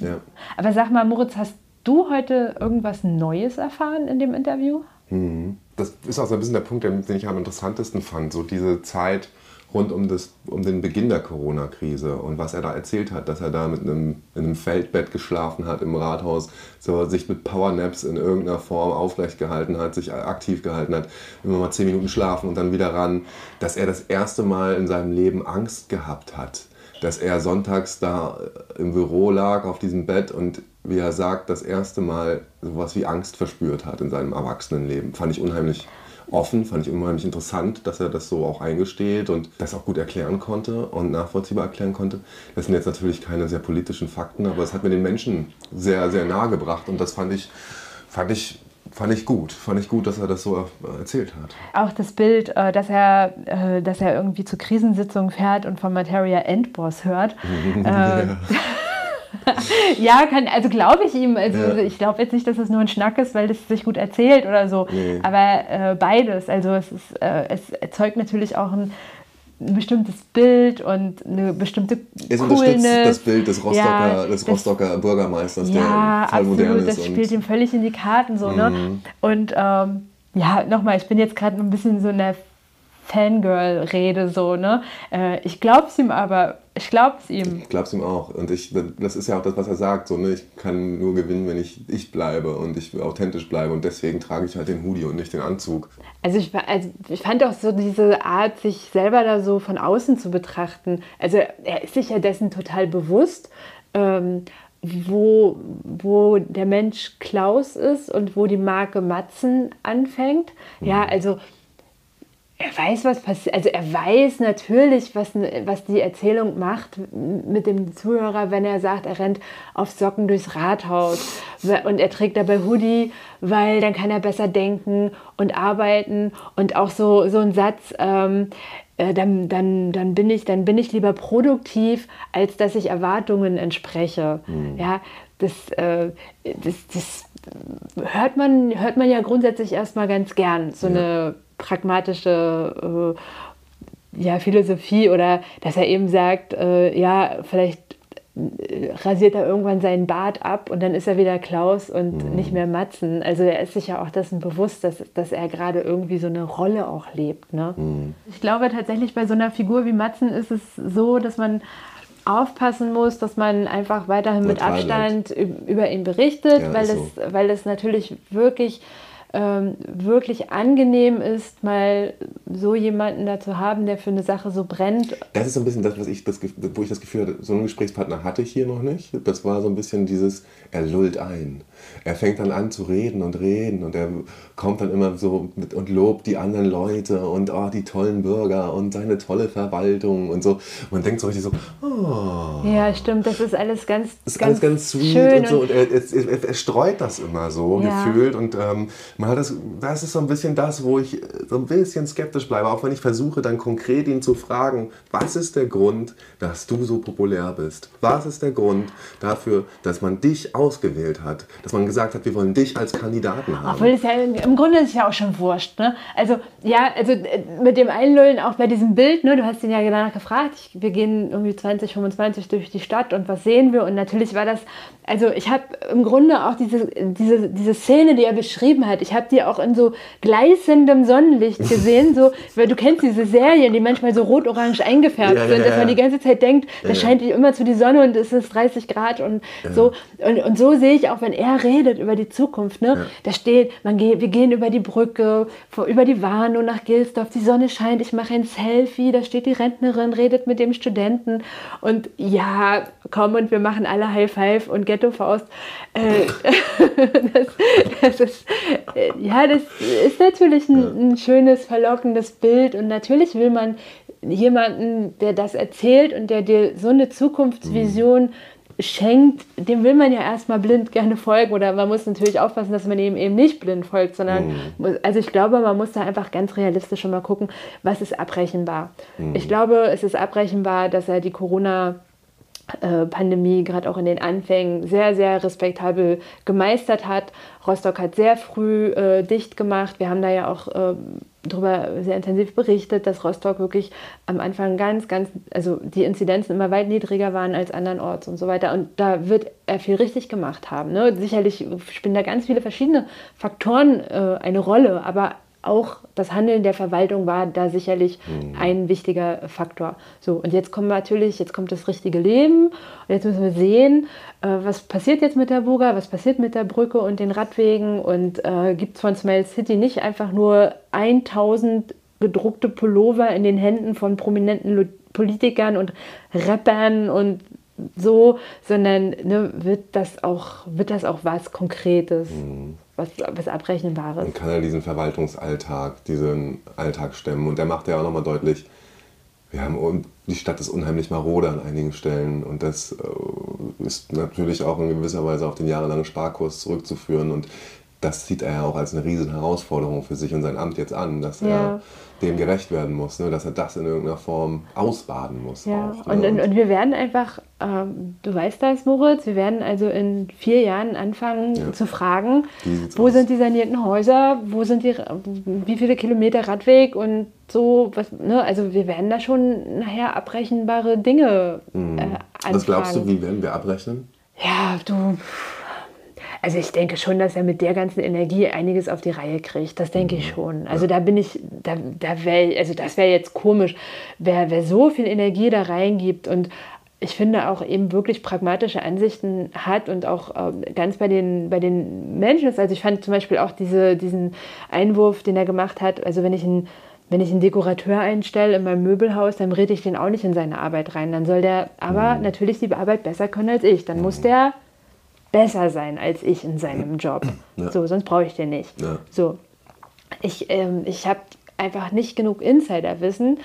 ja. Aber sag mal, Moritz, hast du heute irgendwas Neues erfahren in dem Interview? Mhm. Das ist auch so ein bisschen der Punkt, den ich am interessantesten fand. So diese Zeit, rund um, das, um den Beginn der Corona-Krise und was er da erzählt hat, dass er da mit einem, in einem Feldbett geschlafen hat im Rathaus, so sich mit Powernaps in irgendeiner Form aufrecht gehalten hat, sich aktiv gehalten hat, immer mal zehn Minuten schlafen und dann wieder ran, dass er das erste Mal in seinem Leben Angst gehabt hat, dass er sonntags da im Büro lag auf diesem Bett und wie er sagt, das erste Mal sowas wie Angst verspürt hat in seinem Erwachsenenleben. Fand ich unheimlich offen, fand ich unheimlich interessant, dass er das so auch eingesteht und das auch gut erklären konnte und nachvollziehbar erklären konnte. Das sind jetzt natürlich keine sehr politischen Fakten, aber es hat mir den Menschen sehr, sehr nahe gebracht und das fand ich, fand ich fand ich gut. Fand ich gut, dass er das so erzählt hat. Auch das Bild, äh, dass er, äh, dass er irgendwie zur Krisensitzung fährt und von Materia Endboss hört. ja. Ja, kann, also glaube ich ihm. Also ja. ich glaube jetzt nicht, dass es nur ein Schnack ist, weil es sich gut erzählt oder so. Nee. Aber äh, beides. Also es, ist, äh, es erzeugt natürlich auch ein, ein bestimmtes Bild und eine bestimmte Es unterstützt das Bild des Rostocker, ja, des Rostocker das, Bürgermeisters, ja, der voll absolut, modern ist. Das spielt ihm völlig in die Karten so. Ne? Mhm. Ne? Und ähm, ja, nochmal, ich bin jetzt gerade ein bisschen so in der Fangirl-Rede so, ne? Äh, ich glaub's ihm aber, ich glaub's ihm. Ich glaub's ihm auch. Und ich, das ist ja auch das, was er sagt, so, ne? Ich kann nur gewinnen, wenn ich ich bleibe und ich authentisch bleibe und deswegen trage ich halt den Hoodie und nicht den Anzug. Also ich, also ich fand auch so diese Art, sich selber da so von außen zu betrachten. Also er ist sich ja dessen total bewusst. Ähm, wo, wo der Mensch Klaus ist und wo die Marke Matzen anfängt. Ja, mhm. also er weiß, was passiert. Also er weiß natürlich, was, was die Erzählung macht mit dem Zuhörer, wenn er sagt, er rennt auf Socken durchs Rathaus und er trägt dabei Hoodie, weil dann kann er besser denken und arbeiten. Und auch so, so ein Satz, ähm, äh, dann, dann, dann, bin ich, dann bin ich lieber produktiv, als dass ich Erwartungen entspreche. Mhm. Ja, das, äh, das, das hört, man, hört man ja grundsätzlich erstmal ganz gern. So ja. eine pragmatische äh, ja, Philosophie oder dass er eben sagt, äh, ja, vielleicht äh, rasiert er irgendwann seinen Bart ab und dann ist er wieder Klaus und mhm. nicht mehr Matzen. Also er ist sich ja auch dessen bewusst, dass, dass er gerade irgendwie so eine Rolle auch lebt. Ne? Mhm. Ich glaube tatsächlich bei so einer Figur wie Matzen ist es so, dass man aufpassen muss, dass man einfach weiterhin Neutral mit Abstand bleibt. über ihn berichtet, ja, weil, so. es, weil es natürlich wirklich ähm, wirklich angenehm ist, mal so jemanden da zu haben, der für eine Sache so brennt. Das ist so ein bisschen das, was ich das, wo ich das Gefühl hatte, so einen Gesprächspartner hatte ich hier noch nicht. Das war so ein bisschen dieses, er lullt ein. Er fängt dann an zu reden und reden und er kommt dann immer so mit und lobt die anderen Leute und oh, die tollen Bürger und seine tolle Verwaltung und so. Man denkt so richtig so, oh. Ja, stimmt, das ist alles ganz, ist ganz, alles ganz sweet und so. Und er, er, er, streut das immer so ja. gefühlt und ähm, man Mal das, das ist so ein bisschen das, wo ich so ein bisschen skeptisch bleibe, auch wenn ich versuche, dann konkret ihn zu fragen, was ist der Grund, dass du so populär bist? Was ist der Grund dafür, dass man dich ausgewählt hat? Dass man gesagt hat, wir wollen dich als Kandidaten haben? Obwohl es ja im Grunde ist ja auch schon wurscht. Ne? Also, ja, also äh, mit dem Einlullen auch bei diesem Bild, ne, du hast ihn ja danach gefragt, ich, wir gehen irgendwie 20, 25 durch die Stadt und was sehen wir? Und natürlich war das also ich habe im Grunde auch diese, diese, diese Szene, die er beschrieben hat, ich habe die auch in so gleißendem Sonnenlicht gesehen, so, weil du kennst diese Serien, die manchmal so rot-orange eingefärbt ja, sind, ja, dass man die ganze Zeit denkt, da scheint immer zu die Sonne und es ist 30 Grad und so. Und, und so sehe ich auch, wenn er redet über die Zukunft, ne? da steht, man geht, wir gehen über die Brücke, über die Warnow nach Gilsdorf, die Sonne scheint, ich mache ein Selfie, da steht die Rentnerin, redet mit dem Studenten und ja, komm und wir machen alle High Five und Ghetto-Faust. Äh, das, das, ist, äh, ja, das ist natürlich ein, ein schönes, verlockendes Bild und natürlich will man jemanden, der das erzählt und der dir so eine Zukunftsvision mhm. Schenkt, dem will man ja erstmal blind gerne folgen oder man muss natürlich aufpassen, dass man ihm eben nicht blind folgt, sondern, mhm. also ich glaube, man muss da einfach ganz realistisch schon mal gucken, was ist abrechenbar. Mhm. Ich glaube, es ist abrechenbar, dass er die Corona- Pandemie, gerade auch in den Anfängen, sehr, sehr respektabel gemeistert hat. Rostock hat sehr früh äh, dicht gemacht. Wir haben da ja auch äh, darüber sehr intensiv berichtet, dass Rostock wirklich am Anfang ganz, ganz, also die Inzidenzen immer weit niedriger waren als andernorts und so weiter. Und da wird er viel richtig gemacht haben. Ne? Sicherlich spielen da ganz viele verschiedene Faktoren äh, eine Rolle, aber auch das Handeln der Verwaltung war da sicherlich mhm. ein wichtiger Faktor. So, und jetzt kommt natürlich, jetzt kommt das richtige Leben. Und jetzt müssen wir sehen, äh, was passiert jetzt mit der Burga, was passiert mit der Brücke und den Radwegen und äh, gibt es von Smile City nicht einfach nur 1000 gedruckte Pullover in den Händen von prominenten Politikern und Rappern und so, sondern ne, wird, das auch, wird das auch was Konkretes. Mhm was, was Abrechenbares. Und kann er diesen Verwaltungsalltag, diesen Alltag stemmen. Und der macht ja auch nochmal deutlich, wir haben, die Stadt ist unheimlich marode an einigen Stellen. Und das äh, ist natürlich auch in gewisser Weise auf den jahrelangen Sparkurs zurückzuführen. Und das sieht er ja auch als eine riesen Herausforderung für sich und sein Amt jetzt an, dass ja. er dem gerecht werden muss, ne? dass er das in irgendeiner Form ausbaden muss. Ja. Auch, ne? und, und, und, wir werden einfach, ähm, du weißt das, Moritz, wir werden also in vier Jahren anfangen ja. zu fragen, wo aus? sind die sanierten Häuser, wo sind die, wie viele Kilometer Radweg und so, was, ne? also wir werden da schon nachher abrechenbare Dinge mhm. äh, anfangen. Was glaubst du, wie werden wir abrechnen? Ja, du also ich denke schon, dass er mit der ganzen Energie einiges auf die Reihe kriegt. Das denke ich mhm. schon. Also da bin ich, da, da wäre, also das wäre jetzt komisch, wer, wer so viel Energie da reingibt und ich finde auch eben wirklich pragmatische Ansichten hat und auch äh, ganz bei den, bei den Menschen ist. Also ich fand zum Beispiel auch diese, diesen Einwurf, den er gemacht hat, also wenn ich einen wenn ich einen Dekorateur einstelle in meinem Möbelhaus, dann rede ich den auch nicht in seine Arbeit rein. Dann soll der aber mhm. natürlich die Arbeit besser können als ich. Dann muss der besser sein als ich in seinem Job. Ja. So, sonst brauche ich den nicht. Ja. So, ich, ähm, ich habe einfach nicht genug Insiderwissen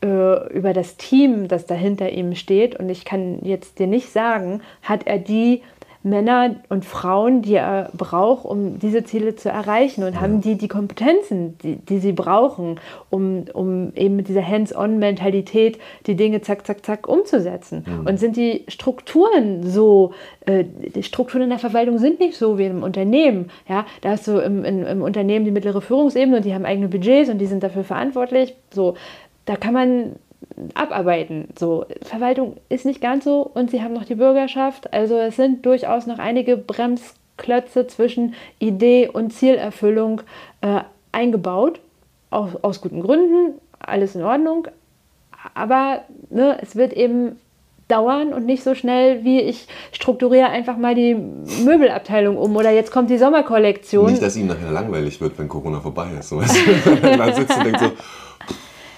äh, über das Team, das dahinter ihm steht. Und ich kann jetzt dir nicht sagen, hat er die Männer und Frauen, die er braucht, um diese Ziele zu erreichen und ja. haben die die Kompetenzen, die, die sie brauchen, um, um eben mit dieser Hands-on-Mentalität die Dinge zack, zack, zack umzusetzen. Mhm. Und sind die Strukturen so, äh, die Strukturen in der Verwaltung sind nicht so wie im Unternehmen. Ja, da hast du im, im, im Unternehmen die mittlere Führungsebene und die haben eigene Budgets und die sind dafür verantwortlich. So, da kann man abarbeiten. So, Verwaltung ist nicht ganz so und sie haben noch die Bürgerschaft. Also es sind durchaus noch einige Bremsklötze zwischen Idee und Zielerfüllung äh, eingebaut. Aus, aus guten Gründen, alles in Ordnung. Aber ne, es wird eben dauern und nicht so schnell, wie ich strukturiere einfach mal die Möbelabteilung um oder jetzt kommt die Sommerkollektion. Nicht, dass ihm nachher langweilig wird, wenn Corona vorbei ist. So? Man sitzt und denkt so,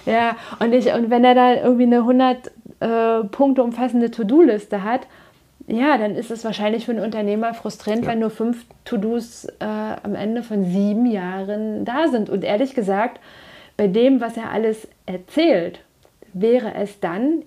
ja, und, ich, und wenn er da irgendwie eine 100 äh, Punkte umfassende To-Do-Liste hat, ja, dann ist es wahrscheinlich für einen Unternehmer frustrierend, ja. wenn nur fünf To-Dos äh, am Ende von sieben Jahren da sind. Und ehrlich gesagt, bei dem, was er alles erzählt, wäre es dann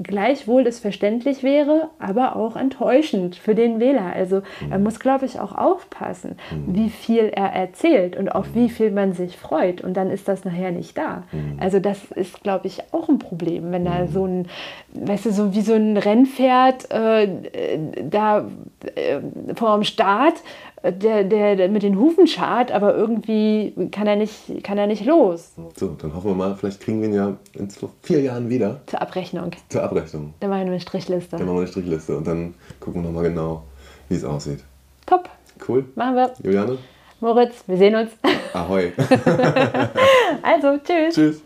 gleichwohl es verständlich wäre, aber auch enttäuschend für den Wähler. Also er muss, glaube ich, auch aufpassen, wie viel er erzählt und auf wie viel man sich freut. Und dann ist das nachher nicht da. Also das ist, glaube ich, auch ein Problem, wenn da so ein, weißt du, so wie so ein Rennpferd äh, da äh, vor dem Start der, der, der mit den Hufen schart, aber irgendwie kann er nicht, kann er nicht los. So, dann hoffen wir mal, vielleicht kriegen wir ihn ja in vier Jahren wieder Zur Abrechnung. zur Abrechnung. Dann machen wir eine Strichliste. Dann machen wir eine Strichliste und dann gucken wir nochmal genau, wie es aussieht. Top, Cool. machen wir. Juliane? Moritz, wir sehen uns. Ahoi. Also, tschüss. Tschüss.